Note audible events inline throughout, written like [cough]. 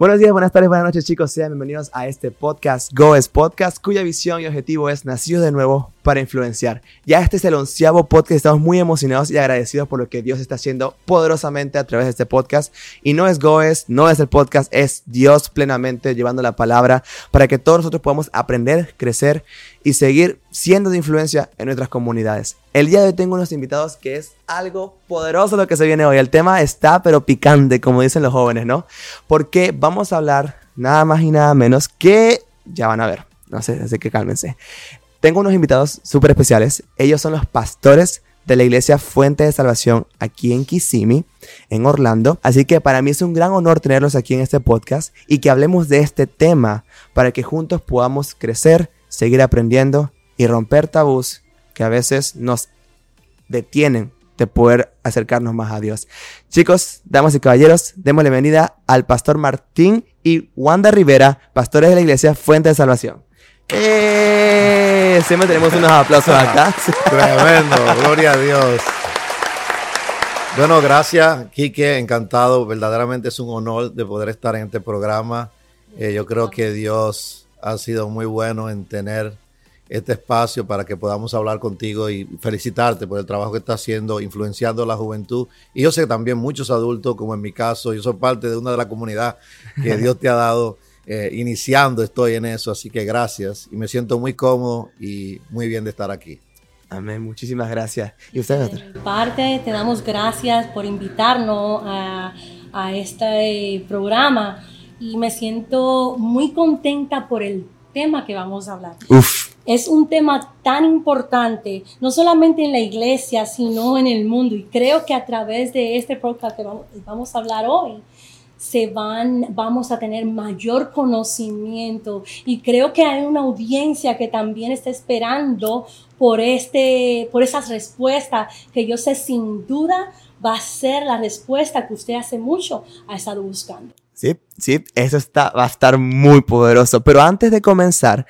Buenos días, buenas tardes, buenas noches chicos, sean bienvenidos a este podcast, Goes Podcast, cuya visión y objetivo es nacido de nuevo para influenciar. Ya este es el onceavo podcast, estamos muy emocionados y agradecidos por lo que Dios está haciendo poderosamente a través de este podcast. Y no es Goes, no es el podcast, es Dios plenamente llevando la palabra para que todos nosotros podamos aprender, crecer y seguir siendo de influencia en nuestras comunidades. El día de hoy tengo unos invitados que es algo poderoso lo que se viene hoy. El tema está pero picante, como dicen los jóvenes, ¿no? Porque vamos a hablar nada más y nada menos que ya van a ver. No sé, así que cálmense. Tengo unos invitados súper especiales. Ellos son los pastores de la iglesia Fuente de Salvación aquí en Kissimmee, en Orlando. Así que para mí es un gran honor tenerlos aquí en este podcast y que hablemos de este tema para que juntos podamos crecer, seguir aprendiendo y romper tabús que a veces nos detienen de poder acercarnos más a Dios. Chicos, damas y caballeros, demos la bienvenida al pastor Martín y Wanda Rivera, pastores de la iglesia Fuente de Salvación. ¡Eh! Siempre tenemos unos aplausos acá. Tremendo, gloria a Dios. Bueno, gracias, Quique, encantado. Verdaderamente es un honor de poder estar en este programa. Eh, yo creo que Dios ha sido muy bueno en tener este espacio para que podamos hablar contigo y felicitarte por el trabajo que estás haciendo, influenciando a la juventud. Y yo sé también muchos adultos, como en mi caso, yo soy parte de una de la comunidad que Dios te ha dado. Eh, iniciando estoy en eso, así que gracias y me siento muy cómodo y muy bien de estar aquí. Amén, muchísimas gracias. ¿Y usted? parte, te damos gracias por invitarnos a, a este programa y me siento muy contenta por el tema que vamos a hablar. Uf. Es un tema tan importante, no solamente en la iglesia, sino en el mundo. Y creo que a través de este podcast que vamos a hablar hoy, se van, vamos a tener mayor conocimiento y creo que hay una audiencia que también está esperando por este, por esas respuestas que yo sé sin duda va a ser la respuesta que usted hace mucho ha estado buscando. Sí, sí, eso está, va a estar muy poderoso. Pero antes de comenzar,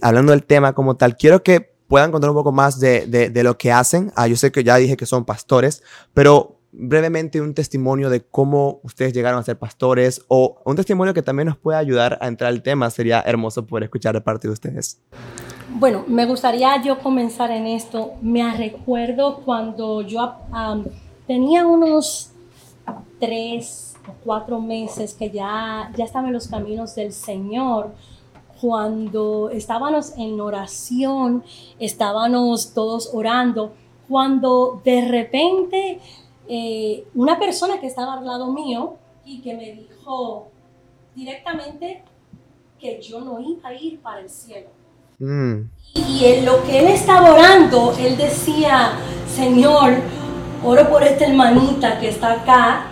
hablando del tema como tal, quiero que puedan contar un poco más de, de, lo que hacen. Ah, yo sé que ya dije que son pastores, pero brevemente un testimonio de cómo ustedes llegaron a ser pastores o un testimonio que también nos pueda ayudar a entrar al tema. Sería hermoso poder escuchar de parte de ustedes. Bueno, me gustaría yo comenzar en esto. Me recuerdo cuando yo tenía unos tres cuatro meses que ya, ya estaba en los caminos del Señor, cuando estábamos en oración, estábamos todos orando, cuando de repente eh, una persona que estaba al lado mío y que me dijo directamente que yo no iba a ir para el cielo. Mm. Y en lo que él estaba orando, él decía, Señor, oro por esta hermanita que está acá,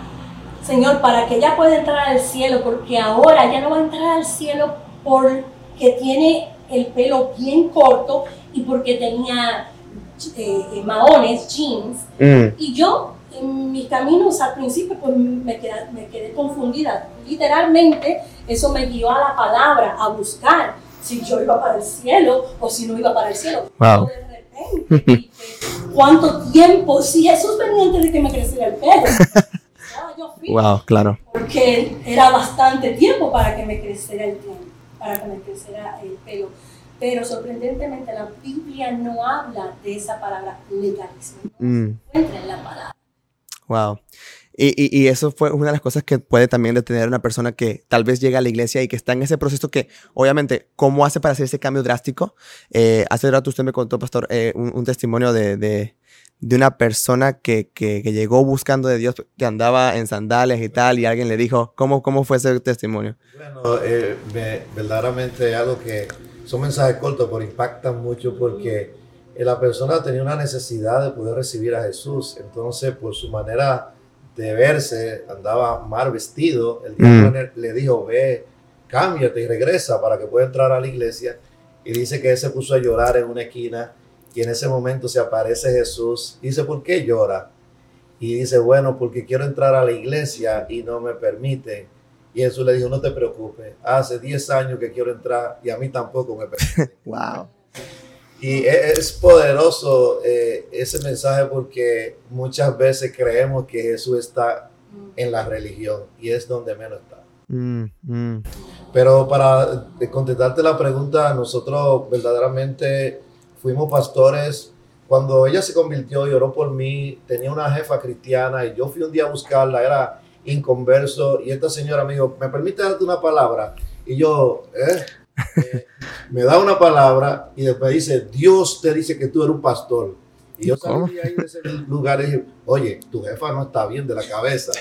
Señor, para que ella pueda entrar al cielo, porque ahora ya no va a entrar al cielo porque tiene el pelo bien corto y porque tenía eh, eh, maones, jeans. Mm. Y yo, en mis caminos al principio, pues me quedé, me quedé confundida. Literalmente, eso me guió a la palabra, a buscar si yo iba para el cielo o si no iba para el cielo. Wow. De repente, ¿cuánto tiempo? Si Jesús venía antes de que me creciera el pelo. Wow, claro. Porque era bastante tiempo para que me creciera el tiempo, para que me creciera el pelo. Pero sorprendentemente la Biblia no habla de esa palabra legalismo. Mm. Entra en la palabra. Wow. Y, y, eso fue una de las cosas que puede también detener a una persona que tal vez llega a la iglesia y que está en ese proceso que, obviamente, ¿cómo hace para hacer ese cambio drástico? Eh, hace rato usted me contó, pastor, eh, un, testimonio de, de, de una persona que, que, llegó buscando de Dios, que andaba en sandalias y tal, y alguien le dijo, ¿cómo, cómo fue ese testimonio? Bueno, eh, verdaderamente algo que son mensajes cortos, pero impactan mucho porque la persona tenía una necesidad de poder recibir a Jesús, entonces por su manera de verse, andaba mal vestido, el diablo mm. le dijo, ve, cámbiate y regresa para que pueda entrar a la iglesia, y dice que él se puso a llorar en una esquina, y en ese momento se aparece Jesús. dice, ¿por qué llora? Y dice, bueno, porque quiero entrar a la iglesia y no me permite. Y Jesús le dijo, no te preocupes, hace 10 años que quiero entrar y a mí tampoco me permite. [laughs] wow. Y e, es poderoso eh, ese mensaje porque muchas veces creemos que Jesús está en la religión y es donde menos está. Mm, mm. Pero para contestarte la pregunta, nosotros verdaderamente fuimos pastores. Cuando ella se convirtió y oró por mí, tenía una jefa cristiana y yo fui un día a buscarla, era inconverso y esta señora me dijo, ¿me permite darte una palabra? Y yo, ¿eh? Eh me da una palabra y después dice, Dios te dice que tú eres un pastor. Y yo salí ahí de ese lugar y dije, oye, tu jefa no está bien de la cabeza,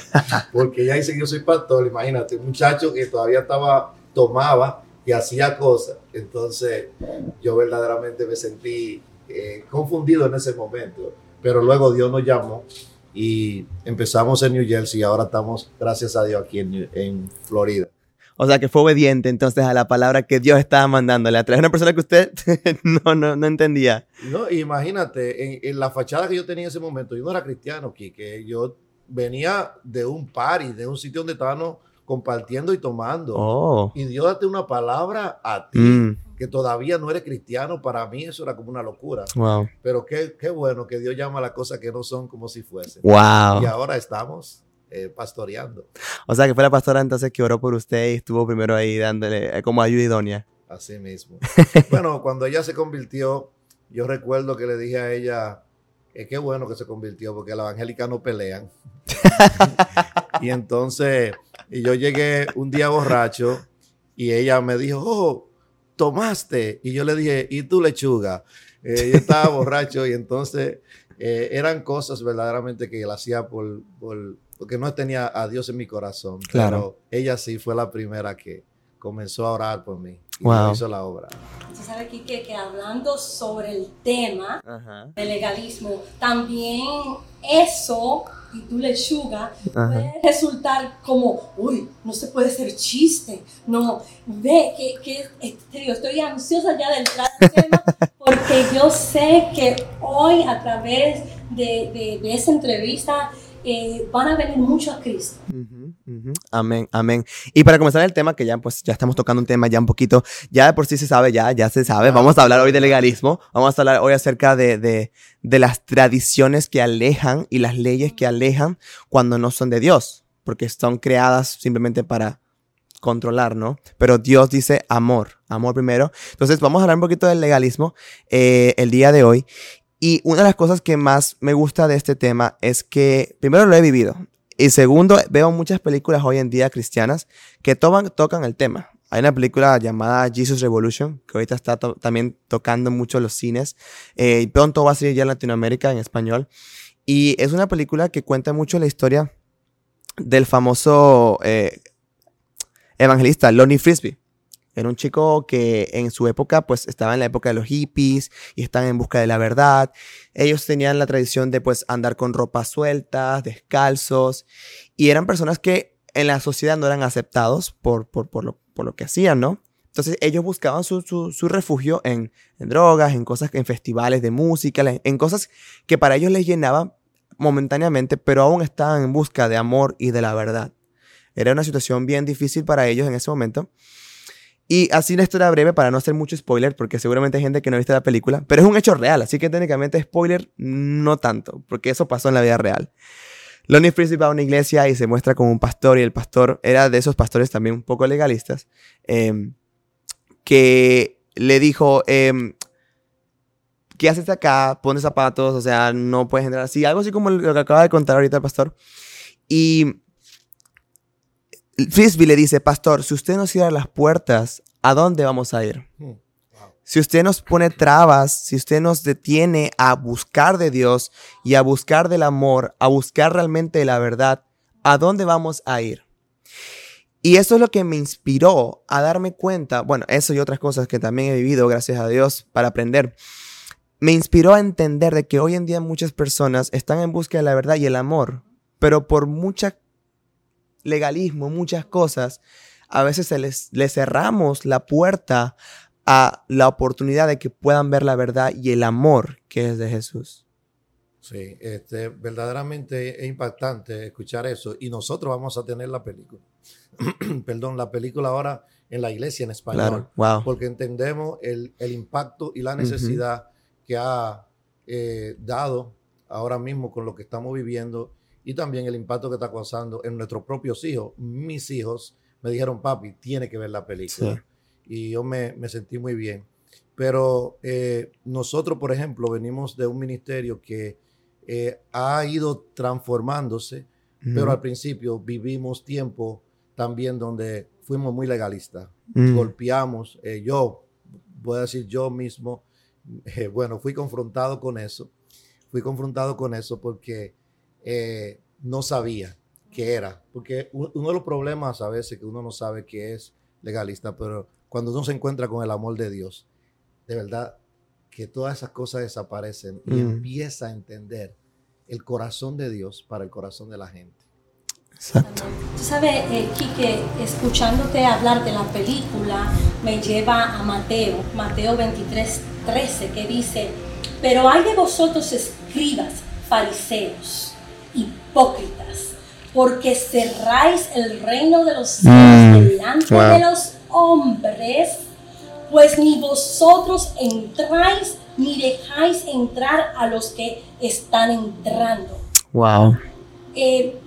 porque ella dice que yo soy pastor, imagínate, un muchacho que todavía estaba, tomaba y hacía cosas. Entonces yo verdaderamente me sentí eh, confundido en ese momento, pero luego Dios nos llamó y empezamos en New Jersey y ahora estamos, gracias a Dios, aquí en, en Florida. O sea, que fue obediente entonces a la palabra que Dios estaba mandándole a través de una persona que usted [laughs] no, no, no entendía. No, imagínate, en, la fachada que yo tenía en ese momento, yo no era cristiano, que yo venía de un party, de un sitio donde estábamos compartiendo y tomando. Oh. Y Dios date una palabra a ti, mm. que todavía no eres cristiano, para mí eso era como una locura. Wow. Pero qué, qué bueno que Dios llama a las cosas que no son como si fuesen. Wow. Y ahora estamos eh, pastoreando. O sea, que fue la pastora entonces que oró por usted y estuvo primero ahí dándole eh, como ayuda idónea. Así mismo. [laughs] bueno, cuando ella se convirtió, yo recuerdo que le dije a ella, eh, qué bueno que se convirtió, porque la evangélica no pelean. [laughs] y entonces, y yo llegué un día borracho y ella me dijo, oh, tomaste. Y yo le dije, ¿y tú lechuga? yo estaba borracho y entonces eran cosas verdaderamente que él hacía por, por, porque no tenía a Dios en mi corazón. Claro. Pero ella sí fue la primera que comenzó a orar por mí y hizo la obra. Usted sabe, Kike, que hablando sobre el tema del legalismo, también eso, y tú lechuga, puede resultar como, uy, no se puede ser chiste. No, ve que, que este, estoy ansiosa ya de entrar al tema [laughs] porque yo sé que hoy a través de, de, de esa entrevista eh, van a venir mucho a Cristo. Amén, amén. Y para comenzar el tema, que ya pues ya estamos tocando un tema ya un poquito, ya de por sí se sabe, ya, ya se sabe, vamos a hablar hoy de legalismo, vamos a hablar hoy acerca de, de, de las tradiciones que alejan y las leyes que alejan cuando no son de Dios, porque son creadas simplemente para controlar, ¿no? Pero Dios dice amor, amor primero. Entonces vamos a hablar un poquito del legalismo eh, el día de hoy. Y una de las cosas que más me gusta de este tema es que, primero, lo he vivido. Y segundo, veo muchas películas hoy en día cristianas que tocan el tema. Hay una película llamada Jesus Revolution, que ahorita está también tocando mucho los cines. Eh, y pronto va a salir ya en Latinoamérica en español. Y es una película que cuenta mucho la historia del famoso eh, evangelista Lonnie Frisbee. Era un chico que en su época, pues estaba en la época de los hippies y estaban en busca de la verdad. Ellos tenían la tradición de pues andar con ropa sueltas, descalzos, y eran personas que en la sociedad no eran aceptados por, por, por, lo, por lo, que hacían, ¿no? Entonces ellos buscaban su, su, su refugio en, en, drogas, en cosas, en festivales de música, en cosas que para ellos les llenaban momentáneamente, pero aún estaban en busca de amor y de la verdad. Era una situación bien difícil para ellos en ese momento. Y así una historia breve para no hacer mucho spoiler, porque seguramente hay gente que no ha visto la película, pero es un hecho real, así que técnicamente spoiler no tanto, porque eso pasó en la vida real. Lonnie Frisbee va a una iglesia y se muestra como un pastor, y el pastor era de esos pastores también un poco legalistas, em, que le dijo, eh, ¿qué haces acá? Pone zapatos, o sea, no puedes entrar así, algo así como lo que acaba de contar ahorita el pastor. Y Frisbee le dice, pastor, si usted nos cierra las puertas, ¿a dónde vamos a ir? Hmm. Si usted nos pone trabas, si usted nos detiene a buscar de Dios y a buscar del amor, a buscar realmente la verdad, ¿a dónde vamos a ir? Y eso es lo que me inspiró a darme cuenta, bueno, eso y otras cosas que también he vivido, gracias a Dios, para aprender. Me inspiró a entender de que hoy en día muchas personas están en busca de la verdad y el amor, pero por mucha legalismo, muchas cosas, a veces se les, cerramos la puerta a la oportunidad de que puedan ver la verdad y el amor que es de Jesús. Sí, este, verdaderamente es impactante escuchar eso y nosotros vamos a tener la película. [clears throat] Perdón, la película ahora en la iglesia en español. Porque entendemos el, impacto y la necesidad que ha eh, dado ahora mismo con lo que estamos viviendo y también el impacto que está causando en nuestros propios hijos. Mis hijos me dijeron, papi, tiene que ver la película. Y yo me, me, sentí muy bien. Pero eh, nosotros, por ejemplo, venimos de un ministerio que eh, ha ido transformándose, pero al principio vivimos tiempo también donde fuimos muy legalistas. Mm. Golpeamos, eh, yo, voy a decir yo mismo, [laughs] bueno, fui confrontado con eso. Fui confrontado con eso porque no sabía qué era. Porque uno de los problemas a veces que uno no sabe qué es legalista, pero cuando uno se encuentra con el amor de Dios, de verdad que todas esas cosas desaparecen y mm. empieza a entender el corazón de Dios para el corazón de la gente. Exacto. Tú sabes, eh, Quique, escuchándote hablar de la película, me lleva a Mateo, Mateo 23, 13, que dice, pero hay de vosotros escribas, fariseos, hipócritas, porque cerráis el reino de los cielos mm. delante de los hombres pues ni vosotros entráis ni dejáis entrar a los que están entrando. Wow. Eh,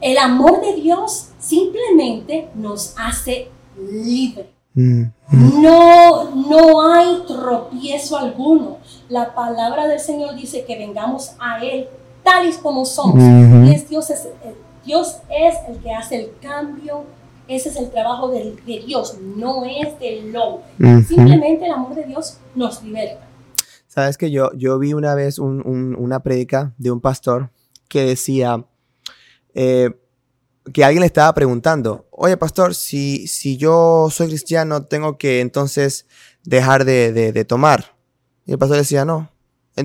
el amor de Dios simplemente nos hace libre. Mm, mm. No, no hay tropiezo alguno. La palabra del Señor dice que vengamos a Él tales como somos. y es Dios, es, Dios es el que hace el cambio ese es el trabajo de, Dios, no es del hombre. Simplemente el amor de Dios nos liberta. Sabes que yo, yo vi una vez una prédica de un pastor que decía eh, que alguien le estaba preguntando, oye pastor, si, si yo soy cristiano, tengo que entonces dejar de, tomar. Y el pastor decía, no,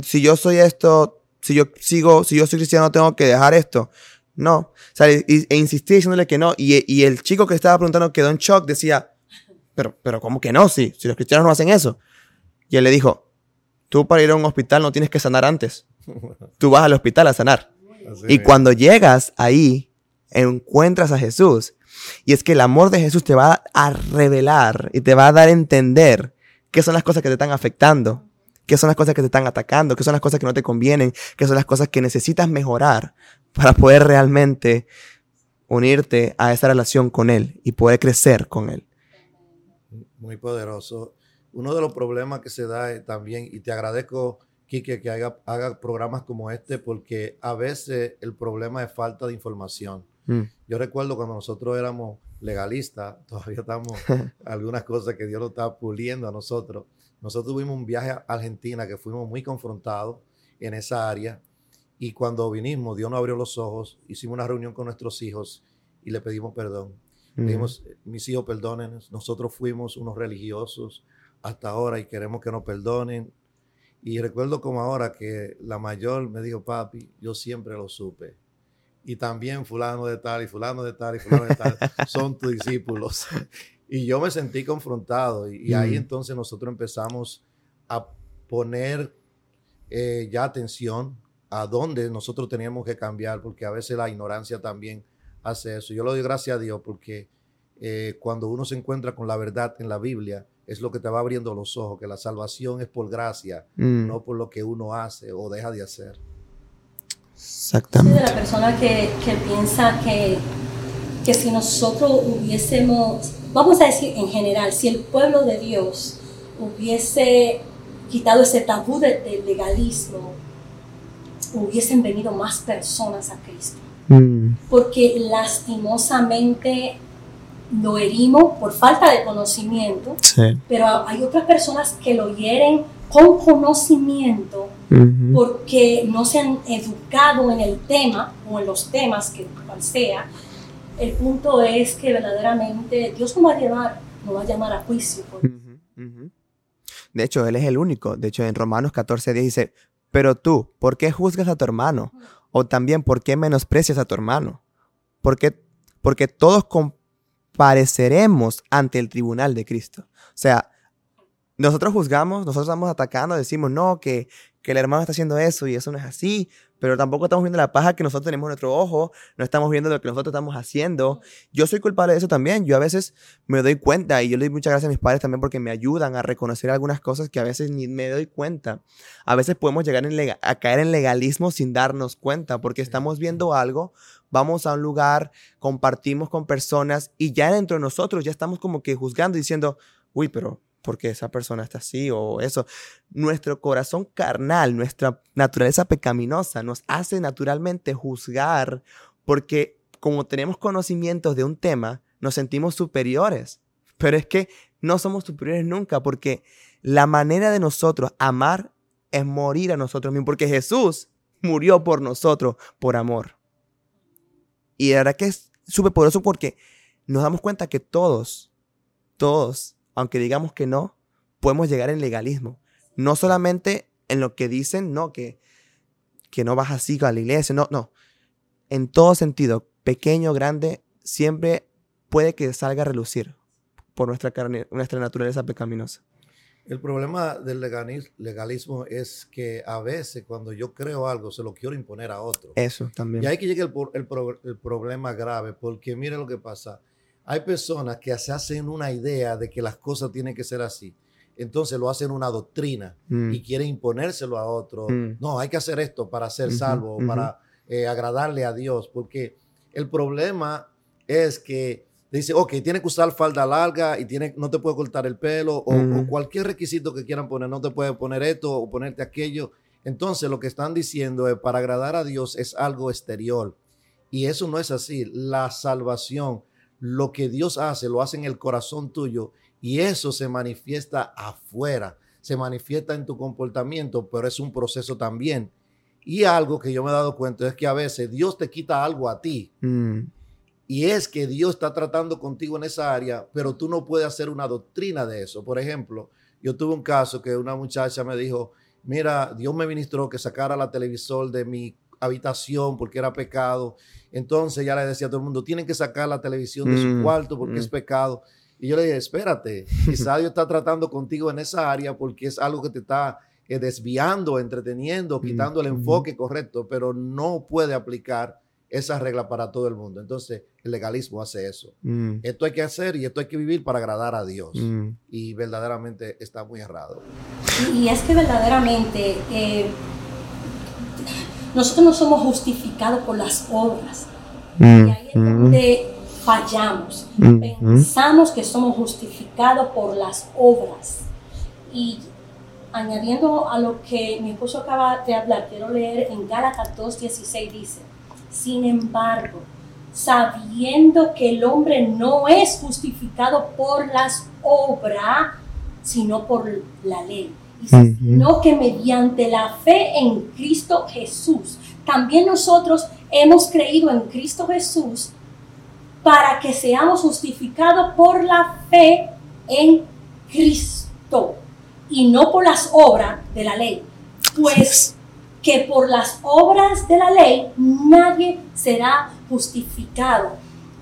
si yo soy esto, si yo sigo, si yo soy cristiano, tengo que dejar esto. No. O sea, e, insistí diciéndole que no. Y, el chico que estaba preguntando quedó en shock. Decía, pero, pero ¿cómo que no? Si, si los cristianos no hacen eso. Y él le dijo, tú para ir a un hospital no tienes que sanar antes. Tú vas al hospital a sanar. y cuando llegas ahí, encuentras a Jesús. Y es que el amor de Jesús te va a revelar y te va a dar a entender qué son las cosas que te están afectando, qué son las cosas que te están atacando, qué son las cosas que no te convienen, qué son las cosas que necesitas mejorar para poder realmente unirte a esa relación con Él y poder crecer con Él. Muy poderoso. Uno de los problemas que se da también, y te agradezco, Kike, que haga, haga programas como este, porque a veces el problema es falta de información. Mm. Yo recuerdo cuando nosotros éramos legalistas, [laughs] todavía estamos [laughs] algunas cosas que Dios lo está puliendo a nosotros. Nosotros tuvimos un viaje a Argentina que fuimos muy confrontados en esa área y cuando vinimos, Dios nos abrió los ojos, hicimos una reunión con nuestros hijos y le pedimos perdón. Le dijimos, mis hijos, perdonen, nosotros fuimos unos religiosos hasta ahora y queremos que nos perdonen. Y recuerdo como ahora que la mayor me dijo, papi, yo siempre lo supe. Y también fulano de tal y fulano de tal y fulano de tal [laughs] son tus discípulos. Y yo me sentí confrontado y, ahí entonces nosotros empezamos a poner eh, ya atención a dónde nosotros teníamos que cambiar, porque a veces la ignorancia también hace eso. Yo le doy gracias a Dios porque eh, cuando uno se encuentra con la verdad en la Biblia, es lo que te va abriendo los ojos, que la salvación es por gracia, mm. no por lo que uno hace o deja de hacer. Exactamente. de la persona que, que piensa que, que si nosotros hubiésemos, vamos a decir en general, si el pueblo de Dios hubiese quitado ese tabú del legalismo, hubiesen venido más personas a Cristo. Mm. Porque lastimosamente lo herimos por falta de conocimiento, pero hay otras personas que lo hieren con conocimiento porque no se han educado en el tema o en los temas que cual sea. El punto es que verdaderamente Dios no va a llevar, no va a llamar a juicio. De hecho, Él es el único. De hecho, en Romanos 14, dice, pero tú, ¿por qué juzgas a tu hermano? O también, ¿por qué menosprecias a tu hermano? Porque, porque todos compareceremos ante el tribunal de Cristo. O sea, nosotros juzgamos, nosotros estamos atacando, decimos, no, que, que el hermano está haciendo eso y eso no es así, pero tampoco estamos viendo la paja que nosotros tenemos en nuestro ojo, no estamos viendo lo que nosotros estamos haciendo. Yo soy culpable de eso también, yo a veces me doy cuenta y yo le doy muchas gracias a mis padres también porque me ayudan a reconocer algunas cosas que a veces ni me doy cuenta. A veces podemos llegar a caer en legalismo sin darnos cuenta porque estamos viendo algo, vamos a un lugar, compartimos con personas y ya dentro de nosotros ya estamos como que juzgando diciendo, uy, pero porque esa persona está así o eso. Nuestro corazón carnal, nuestra naturaleza pecaminosa nos hace naturalmente juzgar porque como tenemos conocimientos de un tema, nos sentimos superiores. Pero es que no somos superiores nunca porque la manera de nosotros amar es morir a nosotros mismos porque Jesús murió por nosotros por amor. Y la verdad que es súper poderoso porque nos damos cuenta que todos, todos aunque digamos que no, podemos llegar en legalismo. No solamente en lo que dicen, no, que, que no vas así a la iglesia, no, no. En todo sentido, pequeño, grande, siempre puede que salga a relucir por nuestra, carne, nuestra naturaleza pecaminosa. El problema del legalismo es que a veces cuando yo creo algo se lo quiero imponer a otro. Eso también. Y ahí que llega el, el, el problema grave, porque mire lo que pasa. Hay personas que se hacen una idea de que las cosas tienen que ser así. Entonces lo hacen una doctrina mm. y quieren imponérselo a otro. Mm. No, hay que hacer esto para ser salvo, para eh, agradarle a Dios. Porque el problema es que dice, ok, tiene que usar falda larga y tiene, no te puede cortar el pelo o, o, cualquier requisito que quieran poner, no te puede poner esto o ponerte aquello. Entonces lo que están diciendo es para agradar a Dios es algo exterior. Y eso no es así. La salvación lo que Dios hace, lo hace en el corazón tuyo y eso se manifiesta afuera, se manifiesta en tu comportamiento, pero es un proceso también. Y algo que yo me he dado cuenta es que a veces Dios te quita algo a ti. Mm. Y es que Dios está tratando contigo en esa área, pero tú no puedes hacer una doctrina de eso. Por ejemplo, yo tuve un caso que una muchacha me dijo, mira, Dios me ministró que sacara la televisor de mi habitación porque era pecado. Entonces ya le decía a todo el mundo, tienen que sacar la televisión de su mm, cuarto porque es mm. pecado. Y yo le dije, espérate, quizá Dios está tratando contigo en esa área porque es algo que te está eh, desviando, entreteniendo, mm, quitando el enfoque correcto, pero no puede aplicar esa regla para todo el mundo. Entonces, el legalismo hace eso. Esto hay que hacer y esto hay que vivir para agradar a Dios. Y verdaderamente está muy errado. Y es que verdaderamente eh, nosotros no somos justificados por las obras. Mm, y ahí es donde mm. fallamos. Mm, Pensamos que somos justificados por las obras. Y añadiendo a lo que mi esposo acaba de hablar, quiero leer en Gálatas 2.16 dice, sin embargo, sabiendo que el hombre no es justificado por las obras, sino por la ley sino que mediante la fe en Cristo Jesús, también nosotros hemos creído en Cristo Jesús para que seamos justificados por la fe en Cristo y no por las obras de la ley. Pues que por las obras de la ley nadie será justificado.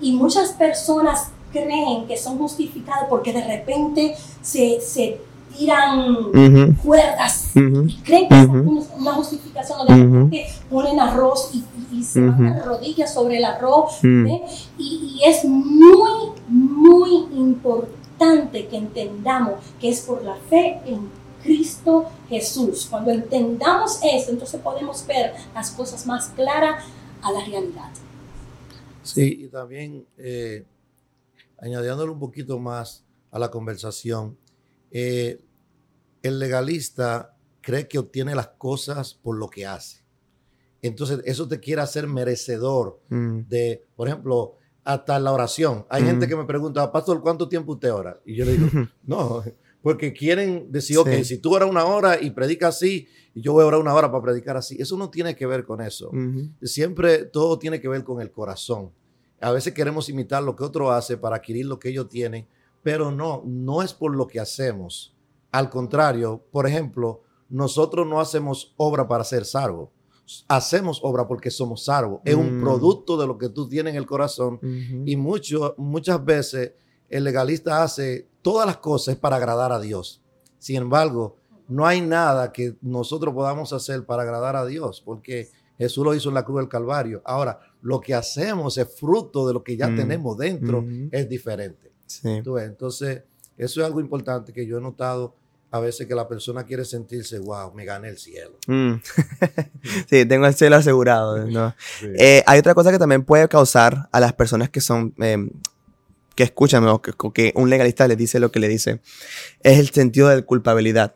Y muchas personas creen que son justificados porque de repente se, se tiran cuerdas. Y creen que es una justificación donde ponen arroz y, se van rodillas sobre el arroz. Y, es muy, muy importante que entendamos que es por la fe en Cristo Jesús. Cuando entendamos eso, entonces podemos ver las cosas más claras a la realidad. Sí, y también eh, añadiéndole un poquito más a la conversación, eh, el legalista cree que obtiene las cosas por lo que hace. Entonces, eso te quiere hacer merecedor mm. de, por ejemplo, hasta la oración. Hay gente mm. que me pregunta, Pastor, ¿cuánto tiempo usted ora? Y yo le digo, [laughs] no, porque quieren decir, ok, si tú oras una hora y predicas así, yo voy a orar una hora para predicar así. Eso no tiene que ver con eso. Siempre todo tiene que ver con el corazón. A veces queremos imitar lo que otro hace para adquirir lo que ellos tienen, pero no, no es por lo que hacemos al contrario, por ejemplo, nosotros no hacemos obra para ser salvos. Hacemos obra porque somos salvos. Es un mm. producto de lo que tú tienes en el corazón. Y mucho, muchas veces el legalista hace todas las cosas para agradar a Dios. Sin embargo, no hay nada que nosotros podamos hacer para agradar a Dios, porque Jesús lo hizo en la cruz del Calvario. Ahora, lo que hacemos es fruto de lo que ya Mm. tenemos dentro, es diferente. Sí. Tú ves, Entonces, eso es algo importante que yo he notado a veces que la persona quiere sentirse, wow, me gané el cielo. Mm. [laughs] sí, tengo el cielo asegurado. ¿no? Sí. Eh, hay otra cosa que también puede causar a las personas que son, eh, que escuchan o que, que un legalista les dice lo que le dice, es el sentido de culpabilidad.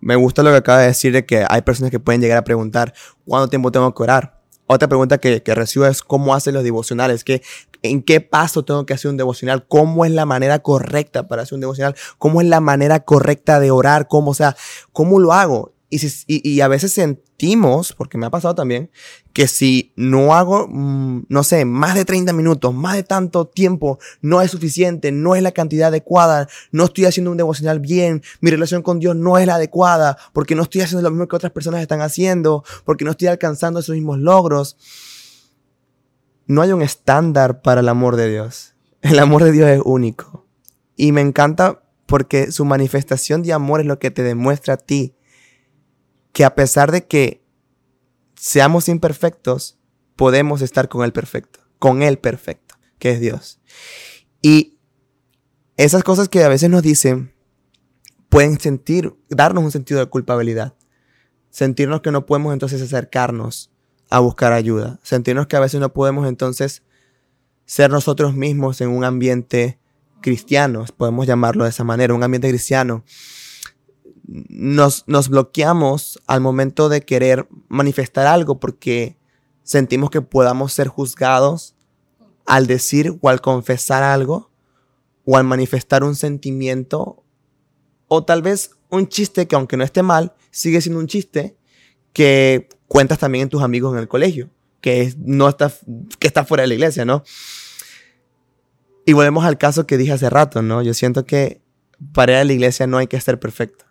Me gusta lo que acaba de decir de que hay personas que pueden llegar a preguntar cuánto tiempo tengo que orar. Otra pregunta que, que recibo es cómo hacen los devocionales, que, en qué paso tengo que hacer un devocional, cómo es la manera correcta para hacer un devocional, cómo es la manera correcta de orar, cómo, o sea, cómo lo hago. Y, si- y, y a veces sentimos, porque me ha pasado también, que si no hago, mm, no sé, más de 30 minutos, más de tanto tiempo, no es suficiente, no es la cantidad adecuada, no estoy haciendo un devocional bien, mi relación con Dios no es la adecuada, porque no estoy haciendo lo mismo que otras personas están haciendo, porque no estoy alcanzando esos mismos logros. No hay un estándar para el amor de Dios. El amor de Dios es único. Y me encanta porque su manifestación de amor es lo que te demuestra a ti que a pesar de que seamos imperfectos, podemos estar con el perfecto, con el perfecto, que es Dios. Y esas cosas que a veces nos dicen pueden sentir, darnos un sentido de culpabilidad. Sentirnos que no podemos entonces acercarnos a buscar ayuda. Sentirnos que a veces no podemos entonces ser nosotros mismos en un ambiente cristiano, podemos llamarlo de esa manera, un ambiente cristiano. Nos, nos bloqueamos al momento de querer manifestar algo porque sentimos que podamos ser juzgados al decir o al confesar algo o al manifestar un sentimiento o tal vez un chiste que aunque no esté mal, sigue siendo un chiste que cuentas también en tus amigos en el colegio, que es- no está, que está fuera de la iglesia, ¿no? Y volvemos al caso que dije hace rato, ¿no? Yo siento que para ir a la iglesia no hay que ser perfecto.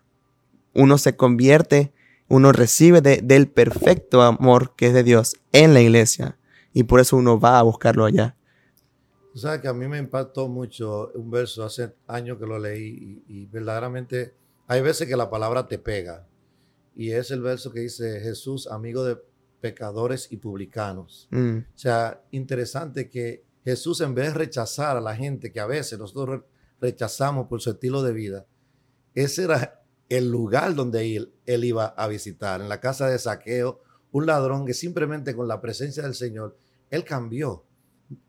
Uno se convierte, uno recibe de- del perfecto amor que es de Dios en la iglesia. Y por eso uno va a buscarlo allá. Tú sabes que a mí me impactó mucho un verso hace años que lo leí y, y verdaderamente hay veces que la palabra te pega. Y es el verso que dice Jesús, amigo de pecadores y publicanos. Mm, O sea, interesante que Jesús en vez de rechazar a la gente que a veces nosotros re- rechazamos por su estilo de vida, ese era el lugar donde él, él iba a visitar, en la casa de saqueo, un ladrón que simplemente con la presencia del Señor, él cambió,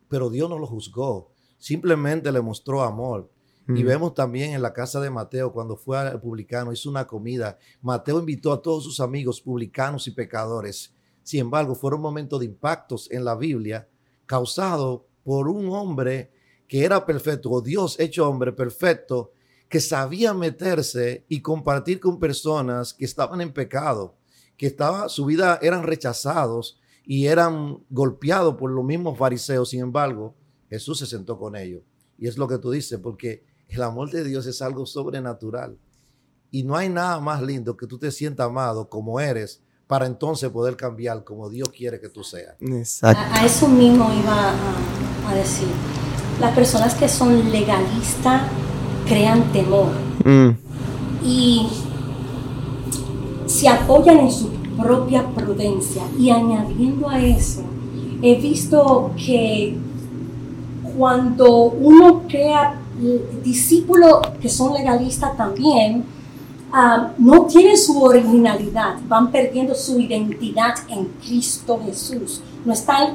pero Dios no lo juzgó, simplemente le mostró amor. Y vemos también en la casa de Mateo, cuando fue al publicano, hizo una comida. Mateo invitó a todos sus amigos publicanos y pecadores. Sin embargo, fueron momentos de impactos en la Biblia causados por un hombre que era perfecto, o Dios hecho hombre perfecto, que sabía meterse y compartir con personas que estaban en pecado, que estaba, su vida eran rechazados y eran golpeados por los mismos fariseos. Sin embargo, Jesús se sentó con ellos. Y es lo que tú dices, porque el amor de Dios es algo sobrenatural. Y no hay nada más lindo que tú te sientas amado como eres para entonces poder cambiar como Dios quiere que tú seas. Exacto. A, a eso mismo iba a, a decir. Las personas que son legalistas crean temor Mm, y se apoyan en su propia prudencia. Y añadiendo a eso, he visto que cuando uno crea discípulos que son legalistas también, ah, no tienen su originalidad, van perdiendo su identidad en Cristo Jesús. No están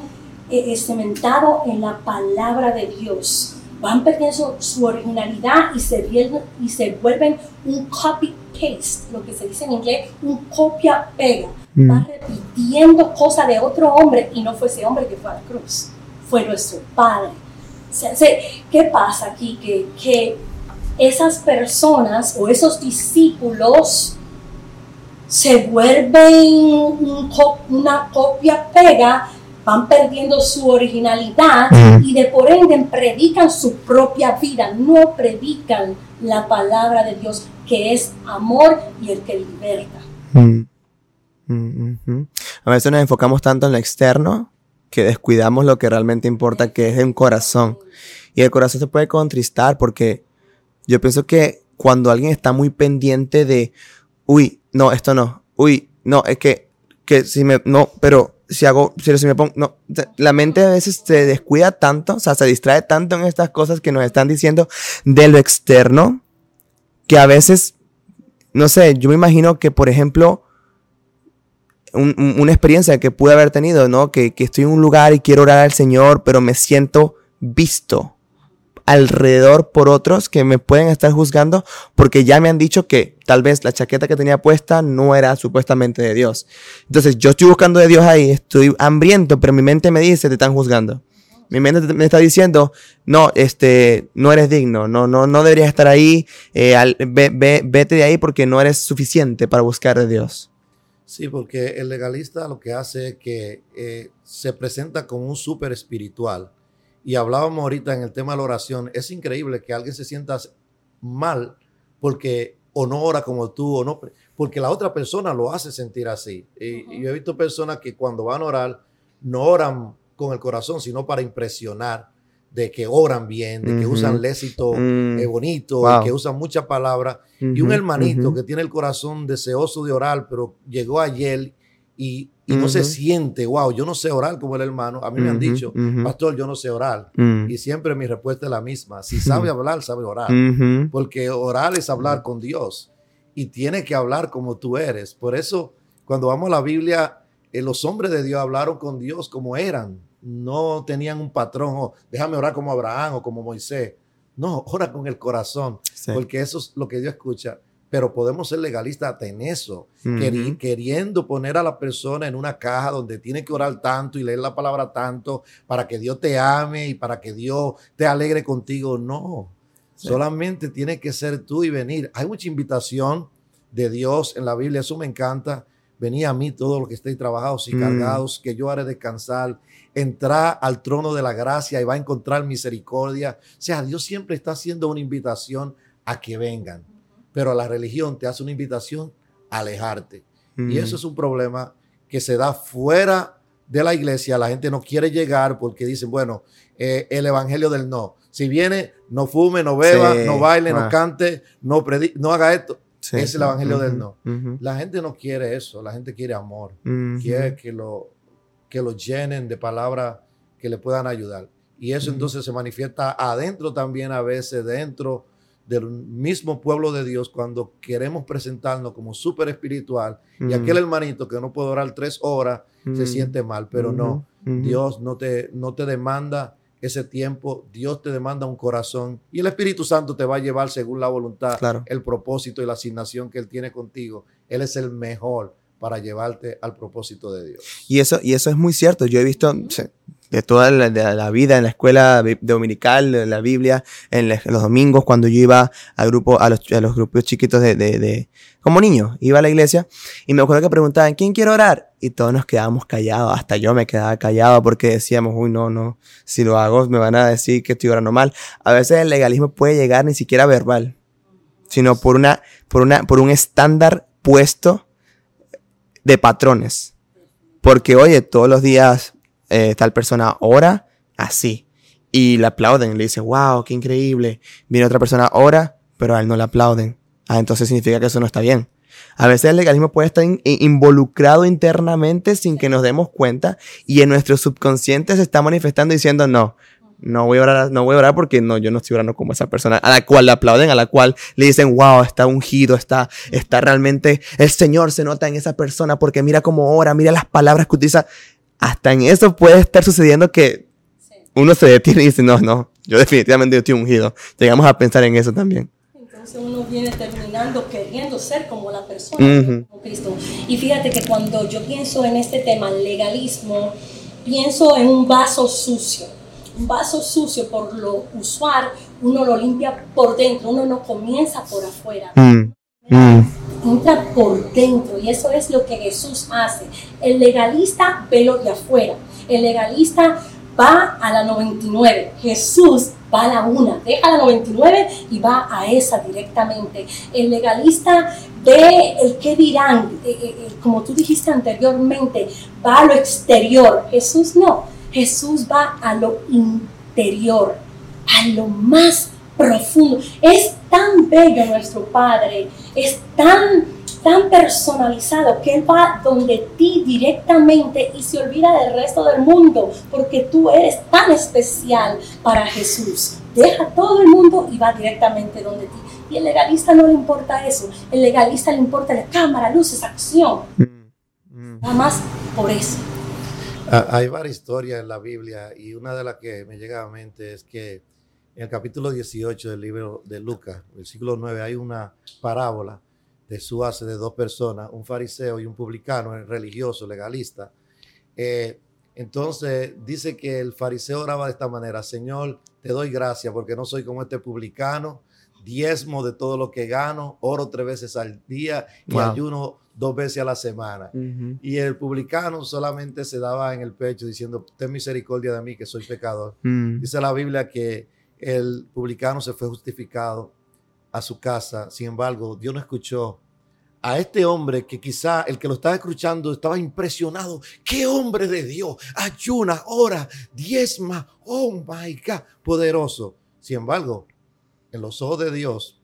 eh, eh, cementados en la palabra de Dios. Van perdiendo su, originalidad y se, vuelven, y se vuelven un copy-paste, lo que se dice en inglés, un copia-pega. Mm. Va repitiendo cosas de otro hombre y no fue ese hombre que fue a la cruz, fue nuestro Padre. ¿Qué pasa aquí? Que, que esas personas o esos discípulos se vuelven una copia pega, van perdiendo su originalidad Mm. y de por ende predican su propia vida, no predican la palabra de Dios que es amor y el que liberta. Mm. Mm. A veces nos enfocamos tanto en lo externo que descuidamos lo que realmente importa, que es un corazón. Y el corazón se puede contristar porque yo pienso que cuando alguien está muy pendiente de uy, no, esto no, uy, no, es que, que si me, no, pero si hago, si, si me pongo, no, la mente a veces se descuida tanto, o sea, se distrae tanto en estas cosas que nos están diciendo de lo externo, que a veces, no sé, yo me imagino que, por ejemplo, una experiencia que pude haber tenido, ¿no? Que, que estoy en un lugar y quiero orar al Señor, pero me siento visto alrededor por otros que me pueden estar juzgando porque ya me han dicho que tal vez la chaqueta que tenía puesta no era supuestamente de Dios. Entonces yo estoy buscando de Dios ahí, estoy hambriento, pero mi mente me dice, te están juzgando. Mi mente me está diciendo, no, este, no eres digno, no, no, no deberías estar ahí, eh, vete de ahí porque no eres suficiente para buscar de Dios. Sí, porque el legalista lo que hace es que eh, se presenta como un súper espiritual. Y hablábamos ahorita en el tema de la oración, es increíble que alguien se sienta mal porque o no ora como tú, o no, porque la otra persona lo hace sentir así. Y, yo he visto personas que cuando van a orar, no oran con el corazón, sino para impresionar de que oran bien, de que usan léxito mm. eh, bonito, que usan muchas palabras. y un hermanito que tiene el corazón deseoso de orar, pero llegó ayer y, no se siente, wow, yo no sé orar como el hermano. A mí me han dicho, pastor, yo no sé orar. Mm. Y siempre mi respuesta es la misma. Si sabe hablar, sabe orar. Porque orar es hablar con Dios. Y tiene que hablar como tú eres. Por eso, cuando vamos a la Biblia, eh, los hombres de Dios hablaron con Dios como eran. No tenían un patrón, oh, déjame orar como Abraham o como Moisés. No, ora con el corazón. Porque eso es lo que Dios escucha pero podemos ser legalistas en eso, queriendo poner a la persona en una caja donde tiene que orar tanto y leer la palabra tanto para que Dios te ame y para que Dios te alegre contigo. No, solamente tiene que ser tú y venir. Hay mucha invitación de Dios en la Biblia, eso me encanta. Venía a mí todos los que estéis trabajados y mm. cargados, que yo haré descansar. Entrar al trono de la gracia y va a encontrar misericordia. O sea, Dios siempre está haciendo una invitación a que vengan pero la religión te hace una invitación a alejarte. Y eso es un problema que se da fuera de la iglesia. La gente no quiere llegar porque dicen, bueno, eh, el evangelio del no. Si viene, no fume, no beba, no baile, no ah. cante, no, no haga esto. Es el evangelio del no. La gente no quiere eso, la gente quiere amor. Quiere que lo, que lo llenen de palabras que le puedan ayudar. Y eso entonces se manifiesta adentro también a veces, dentro del mismo pueblo de Dios cuando queremos presentarnos como súper espiritual y aquel hermanito que no puede orar tres horas se siente mal, pero no, Dios no te, no te demanda ese tiempo, Dios te demanda un corazón y el Espíritu Santo te va a llevar según la voluntad, el propósito y la asignación que Él tiene contigo. Él es el mejor para llevarte al propósito de Dios. Y eso, y eso es muy cierto. Yo he visto, de toda la, vida en la escuela dominical, de la Biblia, en, los domingos cuando yo iba al grupo, a los, grupos chiquitos de, como niño, iba a la iglesia y me acuerdo que preguntaban, ¿quién quiere orar? Y todos nos quedábamos callados, hasta yo me quedaba callado porque decíamos, uy, no, no, si lo hago me van a decir que estoy orando mal. A veces el legalismo puede llegar ni siquiera verbal, sino por una, por una, por un estándar puesto de patrones. Porque, oye, todos los días eh, tal persona ora así. Y le aplauden, le dicen, wow, qué increíble. Viene otra persona, ora, pero a él no le aplauden. Ah, entonces significa que eso no está bien. A veces el legalismo puede estar involucrado internamente sin que nos demos cuenta y en nuestro subconsciente se está manifestando diciendo, no, no voy a orar, no voy a orar porque no, yo no estoy orando como esa persona a la cual le aplauden, a la cual le dicen, wow, está ungido, está, está realmente, el Señor se nota en esa persona porque mira cómo ora, mira las palabras que utiliza hasta en eso puede estar sucediendo que uno se detiene y dice, no, no, yo definitivamente estoy ungido. Llegamos a pensar en eso también. Entonces uno viene terminando queriendo ser como la persona como Cristo. Y fíjate que cuando yo pienso en este tema, legalismo, pienso en un vaso sucio. Un vaso sucio, por lo usual, uno lo limpia por dentro, uno no comienza por afuera. Mm. Mm. Entra por dentro y eso es lo que Jesús hace. El legalista ve lo de afuera. El legalista va a la 99. Jesús va a la una, deja la 99 y va a esa directamente. El legalista ve el que dirán, eh, eh, eh, como tú dijiste anteriormente, va a lo exterior. Jesús no, Jesús va a lo interior, a lo más profundo. Es tan bello nuestro Padre, es tan tan personalizado que Él va donde ti directamente y se olvida del resto del mundo porque tú eres tan especial para Jesús. Deja todo el mundo y va directamente donde ti. Y el legalista no le importa eso. El legalista le importa la cámara, luces, acción. Mm, mm. Nada más por eso. Ah, hay varias historias en la Biblia y una de las que me llega a la mente es que en el capítulo 18 del libro de Lucas, siglo 9, hay una parábola de su hace de dos personas, un fariseo y un publicano, religioso, legalista. Eh, entonces dice que el fariseo oraba de esta manera, Señor, te doy gracias porque no soy como este publicano, diezmo de todo lo que gano, oro tres veces al día y ayuno dos veces a la semana. Y el publicano solamente se daba en el pecho diciendo, ten misericordia de mí que soy pecador. Mm. Dice la Biblia que el publicano se fue justificado a su casa, sin embargo, Dios no escuchó a este hombre que quizá el que lo estaba escuchando estaba impresionado. ¡Qué hombre de Dios! Ayuna, ora, diezma. ¡Oh, my God! Poderoso. Sin embargo, en los ojos de Dios,